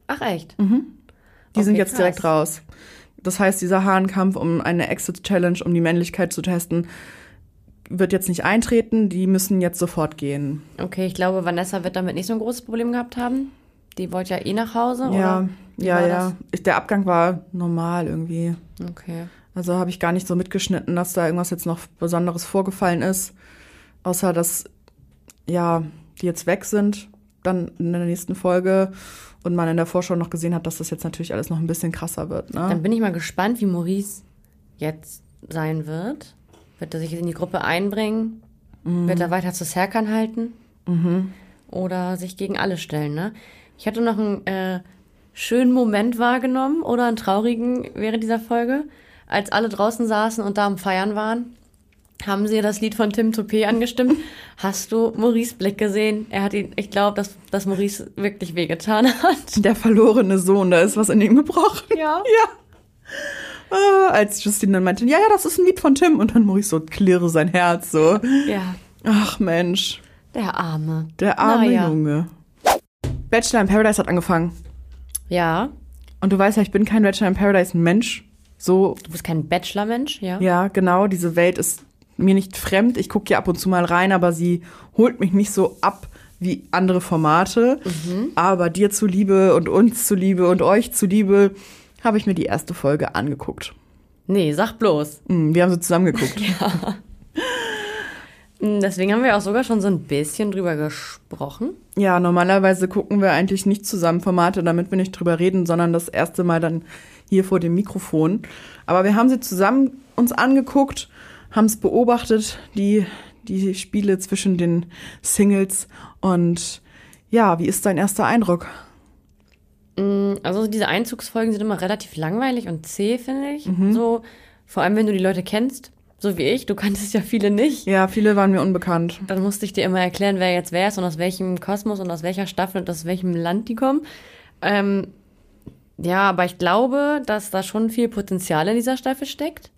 Ach echt? Die sind Okay, jetzt direkt krass. raus. Das heißt, dieser Hahnkampf um eine Exit-Challenge, um die Männlichkeit zu testen, wird jetzt nicht eintreten. Die müssen jetzt sofort gehen. Okay, ich glaube, Vanessa wird damit nicht so ein großes Problem gehabt haben. Die wollte ja eh nach Hause, Ja, oder? Wie ja, ja. Ich, der Abgang war normal irgendwie. Okay. Also habe ich gar nicht so mitgeschnitten, dass da irgendwas jetzt noch Besonderes vorgefallen ist. Außer, dass, ja, die jetzt weg sind, dann in der nächsten Folge. Und man in der Vorschau noch gesehen hat, dass das jetzt natürlich alles noch ein bisschen krasser wird. Dann Ne? bin ich mal gespannt, wie Maurice jetzt sein wird. Wird er sich in die Gruppe einbringen? Wird er weiter zu Serkan halten? Oder sich gegen alle stellen, ne? Ich hatte noch einen äh, schönen Moment wahrgenommen oder einen traurigen während dieser Folge. Als alle draußen saßen und da am Feiern waren, haben sie das Lied von Tim Toupé angestimmt. Hast du Maurice Blick gesehen? Er hat ihn, ich glaube, dass, dass Maurice wirklich wehgetan hat. Der verlorene Sohn, da ist was in ihm gebrochen. Ja. Ja. Ah, als Justine dann meinte, ja, ja, das ist ein Lied von Tim. Und dann Maurice so klirre sein Herz so. Ja. Ach Mensch, Der Arme. der arme Naja. Junge. Bachelor in Paradise hat angefangen. Ja. Und du weißt ja, ich bin kein Bachelor in Paradise Mensch. So, Du bist kein Bachelor-Mensch, ja? ja, genau, diese Welt ist mir nicht fremd. Ich gucke ja ab und zu mal rein, aber sie holt mich nicht so ab wie andere Formate. Aber dir zuliebe und uns zuliebe und euch zuliebe habe ich mir die erste Folge angeguckt. Nee, sag bloß. Hm, Wir haben sie zusammen geguckt. Mm, Deswegen haben wir auch sogar schon so ein bisschen drüber gesprochen. Ja, normalerweise gucken wir eigentlich nicht zusammen Formate, damit wir nicht drüber reden, sondern das erste Mal dann hier vor dem Mikrofon. Aber wir haben sie zusammen uns angeguckt, haben es beobachtet, die, die Spiele zwischen den Singles. Und ja, wie ist dein erster Eindruck? Mm, Also diese Einzugsfolgen sind immer relativ langweilig und zäh, finde ich. So, vor allem wenn du die Leute kennst, so wie ich, du kanntest ja viele nicht. Ja, viele waren mir unbekannt. Dann musste ich dir immer erklären, wer jetzt wer ist und aus welchem Kosmos und aus welcher Staffel und aus welchem Land die kommen. Ähm, Ja, aber ich glaube, dass da schon viel Potenzial in dieser Staffel steckt.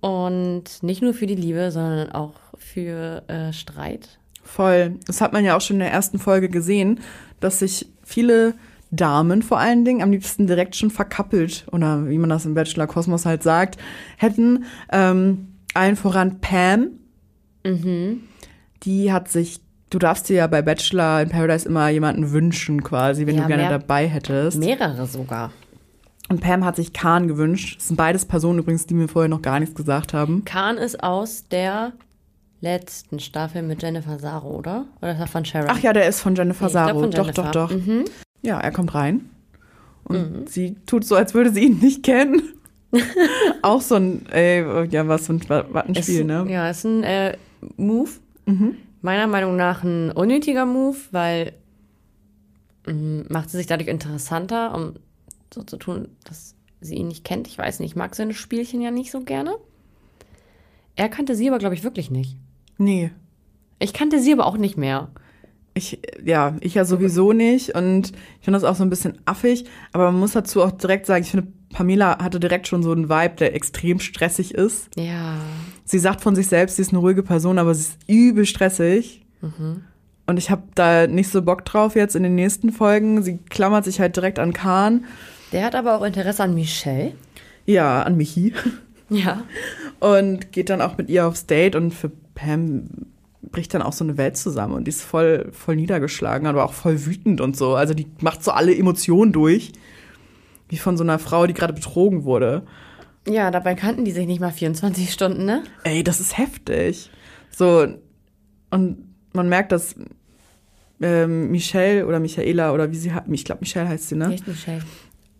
Und nicht nur für die Liebe, sondern auch für äh, Streit. Voll. Das hat man ja auch schon in der ersten Folge gesehen, dass sich viele Damen vor allen Dingen am liebsten direkt schon verkappelt oder wie man das im Bachelor Kosmos halt sagt, hätten. Ähm, allen voran Pam. Die hat sich, du darfst dir ja bei Bachelor in Paradise immer jemanden wünschen quasi, wenn Ja, du gerne dabei hättest. Mehrere sogar. Und Pam hat sich Khan gewünscht. Das sind beides Personen übrigens, die mir vorher noch gar nichts gesagt haben. Khan ist aus der letzten Staffel mit Jennifer Saro, oder? Oder ist er von Sharon? Ach ja, der ist von Jennifer glaub, Saro. von doch, Jennifer. doch, doch. Mhm. Ja, er kommt rein. Und sie tut so, als würde sie ihn nicht kennen. Auch so ein, ey, ja, was, für ein, was ein Ist- Spiel, ne? Ja, ist ein äh, Move. Meiner Meinung nach ein unnötiger Move, weil mh, macht sie sich dadurch interessanter, um so zu tun, dass sie ihn nicht kennt. Ich weiß nicht, ich mag seine Spielchen ja nicht so gerne. Er kannte sie aber, glaube ich, wirklich nicht. Nee. Ich kannte sie aber auch nicht mehr. Ich, ja, ich ja sowieso nicht und ich finde das auch so ein bisschen affig, aber man muss dazu auch direkt sagen, ich finde, Pamela hatte direkt schon so einen Vibe, der extrem stressig ist. Ja. Sie sagt von sich selbst, sie ist eine ruhige Person, aber sie ist übel stressig. Und ich habe da nicht so Bock drauf jetzt in den nächsten Folgen. Sie klammert sich halt direkt an Kahn. Der hat aber auch Interesse an Michelle. Ja, an Michi. Ja. Und geht dann auch mit ihr aufs Date und für Pam bricht dann auch so eine Welt zusammen und die ist voll, voll niedergeschlagen, aber auch voll wütend und so. Also die macht so alle Emotionen durch. Wie von so einer Frau, die gerade betrogen wurde. Ja, dabei kannten die sich nicht mal 24 Stunden, ne? Ey, das ist heftig. So, und man merkt, dass ähm, Michelle oder Michaela oder wie sie hat, ich glaube Michelle heißt sie, ne? Echt Michelle.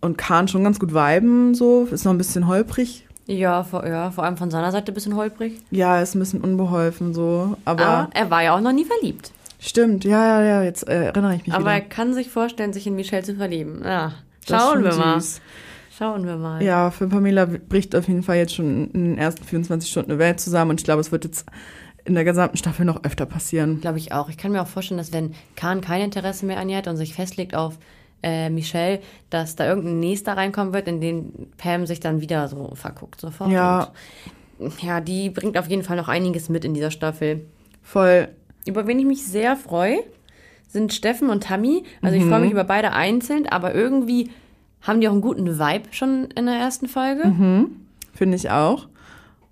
Und Kahn schon ganz gut viben, so, ist noch ein bisschen holprig. Ja vor, ja, vor allem von seiner Seite ein bisschen holprig. Ja, ist ein bisschen unbeholfen, so, aber, Aber er war ja auch noch nie verliebt. stimmt, ja, ja, ja, jetzt äh, erinnere ich mich Aber er wieder. kann sich vorstellen, sich in Michelle zu verlieben. Ja, schauen wir mal. süß. Schauen wir mal. Ja, für Pamela bricht auf jeden Fall jetzt schon in den ersten 24 Stunden eine Welt zusammen und ich glaube, es wird jetzt in der gesamten Staffel noch öfter passieren. Glaube ich auch. Ich kann mir auch vorstellen, dass wenn Khan kein Interesse mehr an ihr hat und sich festlegt auf äh, Michelle, dass da irgendein Nächster reinkommen wird, in den Pam sich dann wieder so verguckt sofort. Ja. Und, ja, die bringt auf jeden Fall noch einiges mit in dieser Staffel. Voll, Über wen ich mich sehr freue, sind Steffen und Tammy. Also ich freue mich über beide einzeln, aber irgendwie haben die auch einen guten Vibe schon in der ersten Folge. finde ich auch.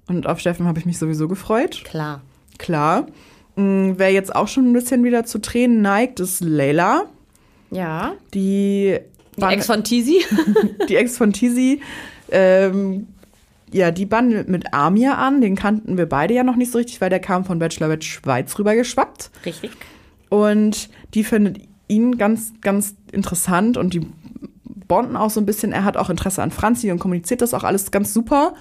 Und auf Steffen habe ich mich sowieso gefreut. Klar. Klar. Mm, Wer jetzt auch schon ein bisschen wieder zu Tränen neigt, ist Leila. Ja. Die, Die Ex von Tizi. die Ex von Tizi. Ähm, ja, die bandelt mit Amir an. Den kannten wir beide ja noch nicht so richtig, weil der kam von Bachelorette Schweiz rübergeschwappt. Richtig. Und die findet ihn ganz, ganz interessant und die bonden auch so ein bisschen. Er hat auch Interesse an Franzi und kommuniziert das auch alles ganz super.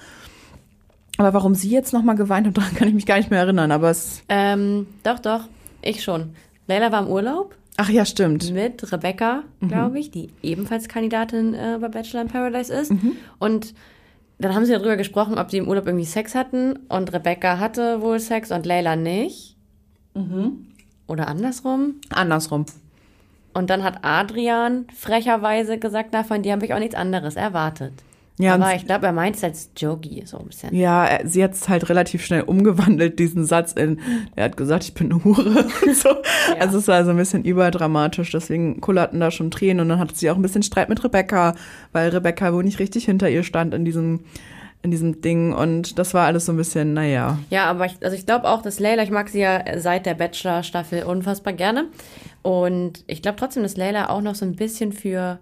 Aber warum sie jetzt nochmal geweint hat, daran kann ich mich gar nicht mehr erinnern. Aber es. Ähm, doch, doch. Ich schon. Leila war im Urlaub Ach ja, stimmt. mit Rebecca, glaube ich, die ebenfalls Kandidatin äh, bei Bachelor in Paradise ist. Und dann haben sie darüber gesprochen, ob sie im Urlaub irgendwie Sex hatten. Und Rebecca hatte wohl Sex und Leila nicht. Oder andersrum. Andersrum. Und dann hat Adrian frecherweise gesagt, na, von dir habe ich auch nichts anderes erwartet. Ja, Aber ich glaube, er meint es als Jogi, so ein bisschen. Ja, er- sie hat es halt relativ schnell umgewandelt, diesen Satz in, er hat gesagt, ich bin eine Hure. so. Also es war so ein bisschen überdramatisch, deswegen kullerten da schon Tränen und dann hatte sie auch ein bisschen Streit mit Rebecca, weil Rebecca wohl nicht richtig hinter ihr stand in diesem, in diesem Ding und das war alles so ein bisschen, naja. Ja, aber ich, also ich glaube auch, dass Layla, ich mag sie ja seit der Bachelor-Staffel unfassbar gerne. Und ich glaube trotzdem, dass Layla auch noch so ein bisschen für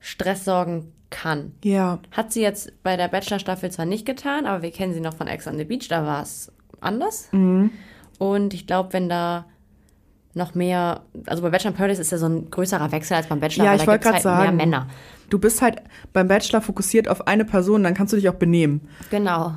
Stress sorgen kann. Ja, Hat sie jetzt bei der Bachelor-Staffel zwar nicht getan, aber wir kennen sie noch von Ex on the Beach, da war es anders. Und ich glaube, wenn da noch mehr, also bei Bachelor in Paradise ist ja so ein größerer Wechsel als beim Bachelor, Ja, weil ich da wollte gibt's grad halt sagen. mehr Männer. du bist halt beim Bachelor fokussiert auf eine Person, dann kannst du dich auch benehmen. Genau.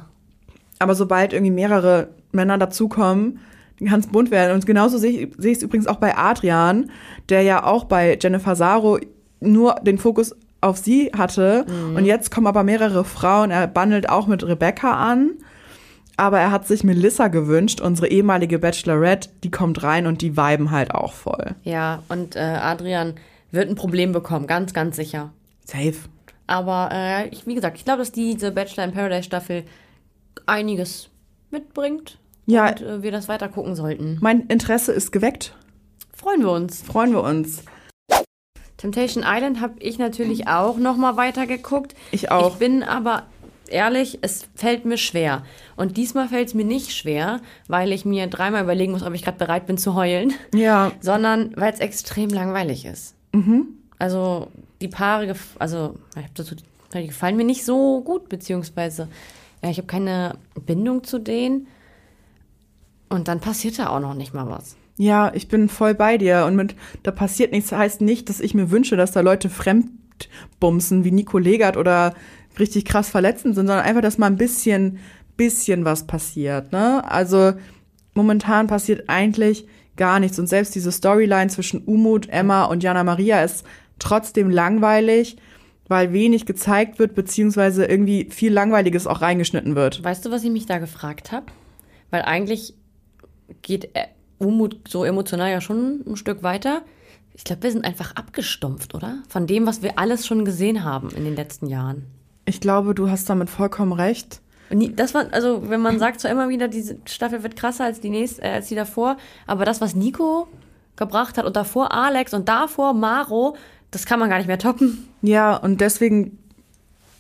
Aber sobald irgendwie mehrere Männer dazukommen, kann es bunt werden. Und genauso sehe ich sehe ich es übrigens auch bei Adrian, der ja auch bei Jennifer Saro nur den Fokus auf sie hatte. Und jetzt kommen aber mehrere Frauen. Er bandelt auch mit Rebecca an. Aber er hat sich Melissa gewünscht, unsere ehemalige Bachelorette. Die kommt rein und die viben halt auch voll. Ja, und äh, Adrian wird ein Problem bekommen, ganz, ganz sicher. Safe. Aber äh, ich, wie gesagt, ich glaube, dass diese Bachelor in Paradise Staffel einiges mitbringt. Ja. Und äh, wir das weiter gucken sollten. Mein Interesse ist geweckt. Freuen wir uns. Freuen wir uns. Temptation Island habe ich natürlich auch noch mal weitergeguckt. Ich auch. Ich bin aber ehrlich, es fällt mir schwer. Und diesmal fällt es mir nicht schwer, weil ich mir dreimal überlegen muss, ob ich gerade bereit bin zu heulen, Ja. sondern weil es extrem langweilig ist. Also die Paare, gef- also ich hab dazu, die gefallen mir nicht so gut, beziehungsweise ja, ich habe keine Bindung zu denen. Und dann passiert da auch noch nicht mal was. Ja, ich bin voll bei dir. Und mit da passiert nichts, heißt nicht, dass ich mir wünsche, dass da Leute fremdbumsen wie Nico Legert oder richtig krass verletzend sind, sondern einfach, dass mal ein bisschen, bisschen was passiert. Ne? Also momentan passiert eigentlich gar nichts. Und selbst diese Storyline zwischen Umut, Emma und Jana Maria ist trotzdem langweilig, weil wenig gezeigt wird, beziehungsweise irgendwie viel Langweiliges auch reingeschnitten wird. Weißt du, was ich mich da gefragt habe? Weil eigentlich geht äh, Umut so emotional ja schon ein Stück weiter. Ich glaube, wir sind einfach abgestumpft, oder? Von dem, was wir alles schon gesehen haben in den letzten Jahren. Ich glaube, du hast damit vollkommen recht. Das war, also wenn man sagt zwar immer wieder, diese Staffel wird krasser als die nächste, äh, als die davor, aber das, was Nico gebracht hat und davor Alex und davor Maro, das kann man gar nicht mehr toppen. Ja, und deswegen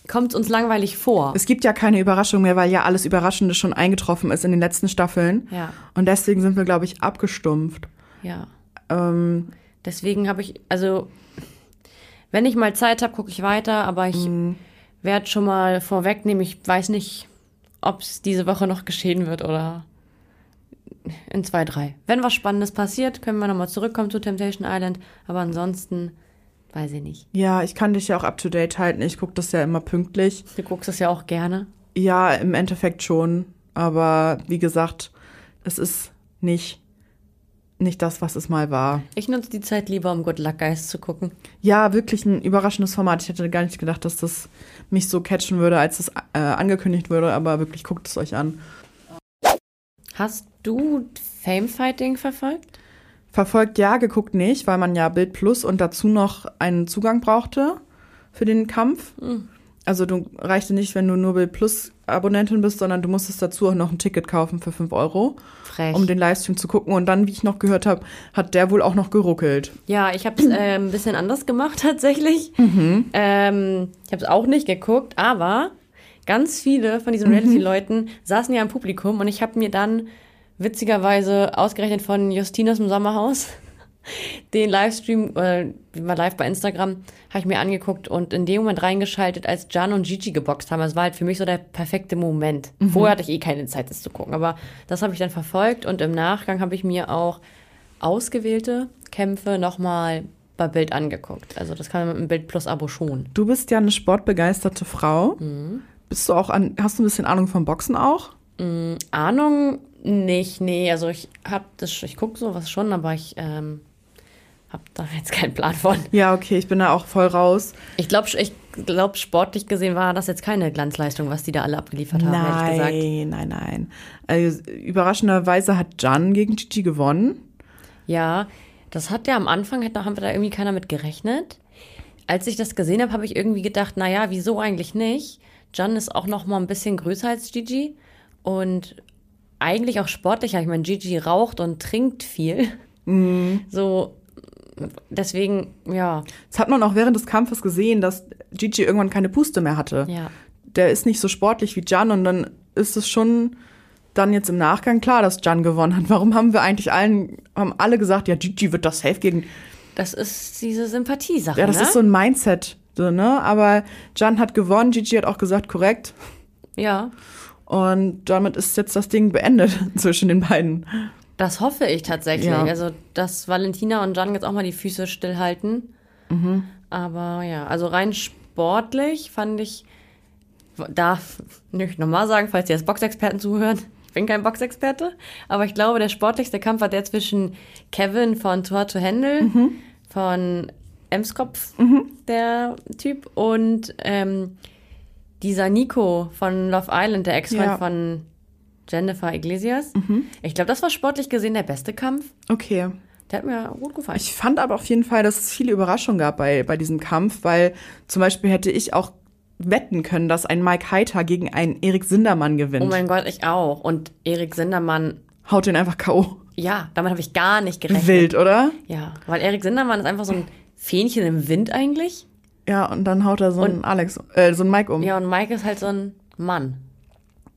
Kommt uns langweilig vor. Es gibt ja keine Überraschung mehr, weil ja alles Überraschende schon eingetroffen ist in den letzten Staffeln. Ja. Und deswegen sind wir, glaube ich, abgestumpft. Ja. Ähm, Deswegen habe ich, also, wenn ich mal Zeit habe, gucke ich weiter, aber ich werde schon mal vorwegnehmen, ich weiß nicht, ob es diese Woche noch geschehen wird oder in zwei, drei. Wenn was Spannendes passiert, können wir nochmal zurückkommen zu Temptation Island, aber ansonsten weiß ich nicht. ja, ich kann dich ja auch up to date halten. Ich gucke das ja immer pünktlich. Du guckst es ja auch gerne. Ja, im Endeffekt schon. Aber wie gesagt, es ist nicht, nicht das, was es mal war. Ich nutze die Zeit lieber, um Good Luck Guys zu gucken. Ja, wirklich ein überraschendes Format. Ich hätte gar nicht gedacht, dass das mich so catchen würde, als es äh, angekündigt wurde. Aber wirklich, guckt es euch an. Hast du Famefighting verfolgt? Verfolgt ja, geguckt nicht, weil man ja Bild Plus und dazu noch einen Zugang brauchte für den Kampf. Also du reichte nicht, wenn du nur Bild Plus Abonnentin bist, sondern du musstest dazu auch noch ein Ticket kaufen für 5 Euro, Frech. um den Livestream zu gucken. Und dann, wie ich noch gehört habe, hat der wohl auch noch geruckelt. Ja, ich habe es äh, ein bisschen anders gemacht tatsächlich. Ähm, ich habe es auch nicht geguckt, aber ganz viele von diesen Reality-Leuten saßen ja im Publikum und ich habe mir dann witzigerweise ausgerechnet von Justinus im Sommerhaus den Livestream, äh, war live bei Instagram, habe ich mir angeguckt und in dem Moment reingeschaltet, als Jan und Gigi geboxt haben. Es war halt für mich so der perfekte Moment. Vorher hatte ich eh keine Zeit, das zu gucken, aber das habe ich dann verfolgt und im Nachgang habe ich mir auch ausgewählte Kämpfe nochmal bei Bild angeguckt. Also das kann man mit dem Bild Plus Abo schon. Du bist ja eine sportbegeisterte Frau. Bist du auch an, hast du ein bisschen Ahnung vom Boxen auch? Ahnung nicht, nee, also ich hab das, ich gucke sowas schon, aber ich ähm, habe da jetzt keinen Plan von. Ja, okay, ich bin da auch voll raus. Ich glaube, ich glaub, sportlich gesehen war das jetzt keine Glanzleistung, was die da alle abgeliefert haben, ehrlich gesagt. Nein, nein, nein. Also, überraschenderweise hat Jan gegen Gigi gewonnen. Ja, das hat ja am Anfang, hätte- haben wir da irgendwie keiner mit gerechnet. Als ich das gesehen habe, habe ich irgendwie gedacht, naja, wieso eigentlich nicht? Jan ist auch noch mal ein bisschen größer als Gigi und eigentlich auch sportlicher. Ich meine, Gigi raucht und trinkt viel. So, deswegen, ja, Das hat man auch während des Kampfes gesehen, dass Gigi irgendwann keine Puste mehr hatte. ja. Der ist nicht so sportlich wie Jan und dann ist es schon dann jetzt im Nachgang klar, dass Jan gewonnen hat. Warum haben wir eigentlich allen, haben alle gesagt, ja, Gigi wird das safe gegen. Das ist diese Sympathiesache, Ja, das ne? ist so ein Mindset, ne? Aber Jan hat gewonnen, Gigi hat auch gesagt, korrekt. ja, Und damit ist jetzt das Ding beendet zwischen den beiden. das hoffe ich tatsächlich. Ja. Also, dass Valentina und Jan jetzt auch mal die Füße stillhalten. Mhm. Aber ja, also rein sportlich fand ich, darf nicht nochmal sagen, falls die als Boxexperten zuhören. Ich bin kein Boxexperte, aber ich glaube, der sportlichste Kampf war der zwischen Kevin von Tor to Handle, Mhm. von Emskopf, der Typ, und ähm, dieser Nico von Love Island, der Ex-Freund Ja. Mhm. von Jennifer Iglesias. Ich glaube, das war sportlich gesehen der beste Kampf. Okay. Der hat mir gut gefallen. Ich fand aber auf jeden Fall, dass es viele Überraschungen gab bei, bei diesem Kampf, weil zum Beispiel hätte ich auch wetten können, dass ein Mike Heiter gegen einen Erik Sindermann gewinnt. oh mein Gott, ich auch. Und Erik Sindermann, Haut den einfach K.O. ja, damit habe ich gar nicht gerechnet. Wild, oder? Ja, weil Erik Sindermann ist einfach so ein Fähnchen im Wind eigentlich. Ja, und dann haut er so einen Alex, äh, so einen Mike um. Ja, und Mike ist halt so ein Mann.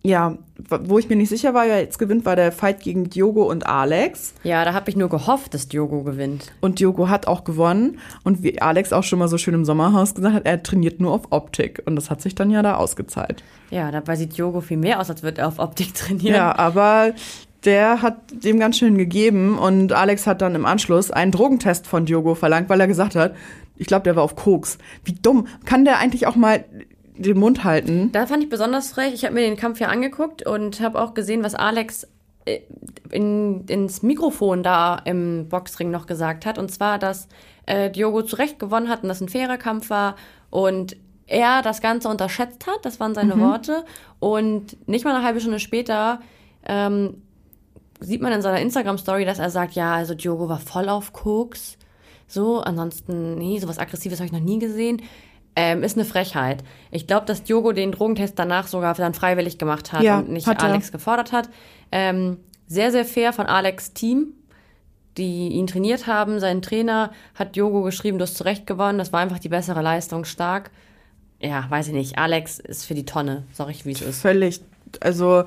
Ja, wo ich mir nicht sicher war, wer jetzt gewinnt, war der Fight gegen Diogo und Alex. Ja, da habe ich nur gehofft, dass Diogo gewinnt. Und Diogo hat auch gewonnen. Und wie Alex auch schon mal so schön im Sommerhaus gesagt hat, er trainiert nur auf Optik. Und das hat sich dann ja da ausgezahlt. Ja, dabei sieht Diogo viel mehr aus, als würde er auf Optik trainieren. Ja, aber der hat dem ganz schön gegeben. Und Alex hat dann im Anschluss einen Drogentest von Diogo verlangt, weil er gesagt hat, ich glaube, der war auf Koks. Wie dumm. Kann der eigentlich auch mal den Mund halten? Da fand ich besonders frech. Ich habe mir den Kampf ja angeguckt und habe auch gesehen, was Alex äh, in, ins Mikrofon da im Boxring noch gesagt hat. Und zwar, dass äh, Diogo zu Recht gewonnen hat und das ein fairer Kampf war und er das Ganze unterschätzt hat. Das waren seine Worte. Und nicht mal eine halbe Stunde später ähm, sieht man in seiner Instagram-Story, dass er sagt, ja, also Diogo war voll auf Koks. So, ansonsten, nee, sowas Aggressives habe ich noch nie gesehen. Ähm, ist eine Frechheit. Ich glaube, dass Diogo den Drogentest danach sogar dann freiwillig gemacht hat Ja, und nicht hat. Alex gefordert hat. Ähm, sehr, sehr fair von Alex Team, die ihn trainiert haben. Sein Trainer hat Diogo geschrieben, du hast zu Recht gewonnen. Das war einfach die bessere Leistung, stark. Ja, weiß ich nicht. Alex ist für die Tonne, sag ich, wie es ist. Völlig. Also,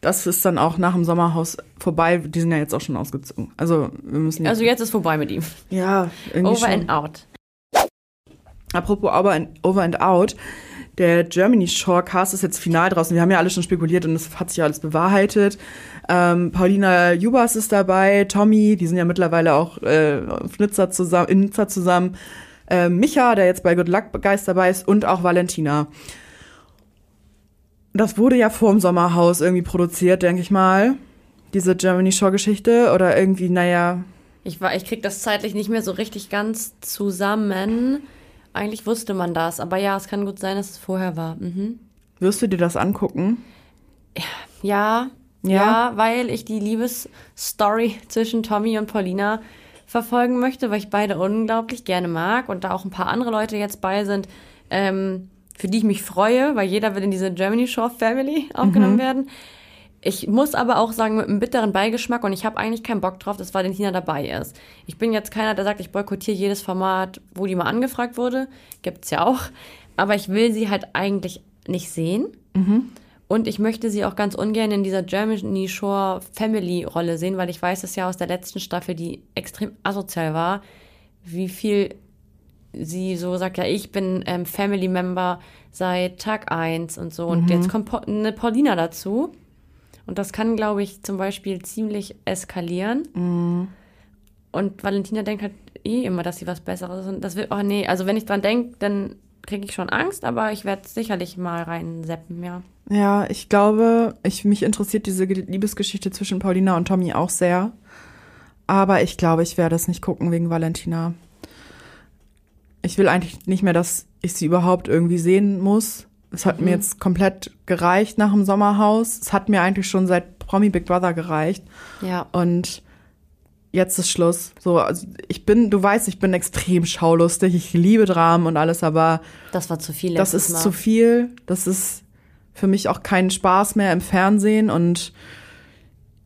das ist dann auch nach dem Sommerhaus vorbei. Die sind ja jetzt auch schon ausgezogen. Also, wir müssen jetzt. Also jetzt ist vorbei mit ihm. ja, irgendwie Over schon. and out. Apropos Over and, Over and Out. Der Germany Shore Cast ist jetzt final draußen. Wir haben ja alle schon spekuliert und es hat sich ja alles bewahrheitet. Ähm, Paulina Jubas ist dabei, Tommy, die sind ja mittlerweile auch äh, auf Nizza zusammen, in Nizza zusammen. Äh, Micha, der jetzt bei Good Luck Geist dabei ist und auch Valentina. Das wurde ja vor dem Sommerhaus irgendwie produziert, denke ich mal. Diese Germany Shore Geschichte oder irgendwie, naja, Ich, war, ich krieg das zeitlich nicht mehr so richtig ganz zusammen. Eigentlich wusste man das, aber ja, es kann gut sein, dass es vorher war. Mhm. wirst du dir das angucken? Ja, Ja? ja, weil ich die Liebesstory zwischen Tommy und Paulina verfolgen möchte, weil ich beide unglaublich gerne mag und da auch ein paar andere Leute jetzt bei sind, ähm, für die ich mich freue, weil jeder will in diese Germany Shore Family aufgenommen werden. Ich muss aber auch sagen, mit einem bitteren Beigeschmack und ich habe eigentlich keinen Bock drauf, dass Valentina dabei ist. Ich bin jetzt keiner, der sagt, ich boykottiere jedes Format, wo die mal angefragt wurde. Gibt's ja auch. Aber ich will sie halt eigentlich nicht sehen. Und ich möchte sie auch ganz ungern in dieser Germany Shore Family Rolle sehen, weil ich weiß es ja aus der letzten Staffel, die extrem asozial war, wie viel sie so sagt, ja, ich bin ähm, Family Member seit Tag 1 und so. Und jetzt kommt eine Paulina dazu. Und das kann, glaube ich, zum Beispiel ziemlich eskalieren. Und Valentina denkt halt eh immer, dass sie was Besseres ist. Und das will, oh nee, also wenn ich dran denke, dann kriege ich schon Angst, aber ich werde sicherlich mal reinseppen, ja. Ja, ich glaube, ich, mich interessiert diese Ge- Liebesgeschichte zwischen Paulina und Tommy auch sehr. Aber ich glaube, ich werde es nicht gucken wegen Valentina. Ich will eigentlich nicht mehr, dass ich sie überhaupt irgendwie sehen muss. Es hat mir jetzt komplett gereicht nach dem Sommerhaus. Es hat mir eigentlich schon seit Promi Big Brother gereicht. Ja. Und jetzt ist Schluss. So, also ich bin, du weißt, ich bin extrem schaulustig. Ich liebe Dramen und alles, aber Das war zu viel. das ist Mal. zu viel. Das ist für mich auch kein Spaß mehr im Fernsehen und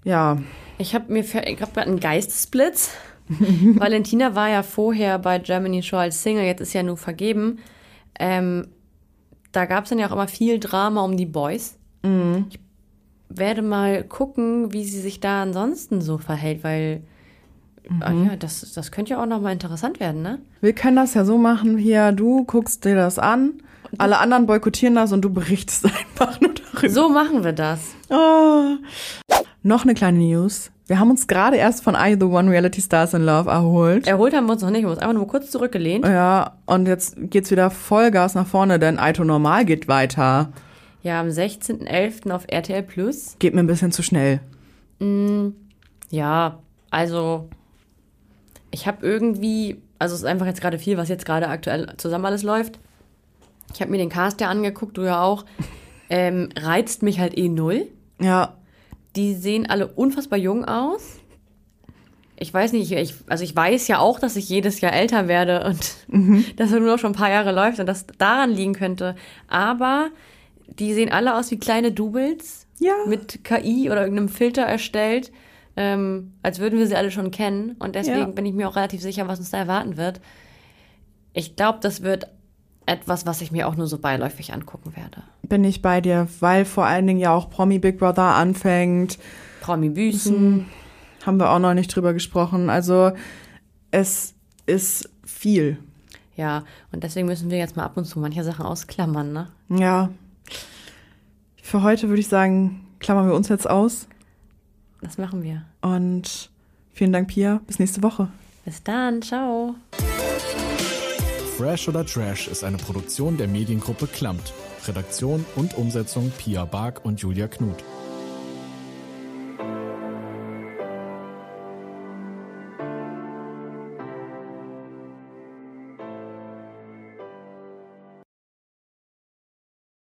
ja, Ich habe mir ich gerade einen Geistesblitz. Valentina war ja vorher bei Germany Show als Single, jetzt ist ja nur vergeben. Ähm, da gab es dann ja auch immer viel Drama um die Boys. Ich werde mal gucken, wie sie sich da ansonsten so verhält, weil ah ja, das, das könnte ja auch nochmal interessant werden, ne? wir können das ja so machen hier, du guckst dir das an, alle anderen boykottieren das und du berichtest einfach nur darüber. So machen wir das. Oh. Noch eine kleine News. Wir haben uns gerade erst von I The One Reality Stars in Love erholt. Erholt haben wir uns noch nicht, wir haben uns einfach nur kurz zurückgelehnt. Ja, und jetzt geht's wieder Vollgas nach vorne, denn Aito Normal geht weiter. Ja, am 16.11. auf RTL Plus. Geht mir ein bisschen zu schnell. Ja, also ich habe irgendwie, also es ist einfach jetzt gerade viel, was jetzt gerade aktuell zusammen alles läuft. Ich habe mir den Cast ja angeguckt, du ja auch. Ähm, reizt mich halt eh null. Ja, Die sehen alle unfassbar jung aus. ich weiß nicht, ich, also ich weiß ja auch, dass ich jedes Jahr älter werde und dass er nur noch schon ein paar Jahre läuft und das daran liegen könnte. Aber die sehen alle aus wie kleine Doubles Ja. mit KI oder irgendeinem Filter erstellt, ähm, als würden wir sie alle schon kennen. Und deswegen Ja. bin ich mir auch relativ sicher, was uns da erwarten wird. Ich glaube, das wird etwas, was ich mir auch nur so beiläufig angucken werde. Bin ich bei dir, weil vor allen Dingen ja auch Promi Big Brother anfängt. Promi Büßen. Haben wir auch noch nicht drüber gesprochen. Also es ist viel. Ja, und deswegen müssen wir jetzt mal ab und zu manche Sachen ausklammern, ne? Ja. Für heute würde ich sagen, klammern wir uns jetzt aus. Das machen wir. Und vielen Dank, Pia. Bis nächste Woche. Bis dann, ciao. Fresh oder Trash ist eine Produktion der Mediengruppe Klammt. Redaktion und Umsetzung Pia Bark und Julia Knuth.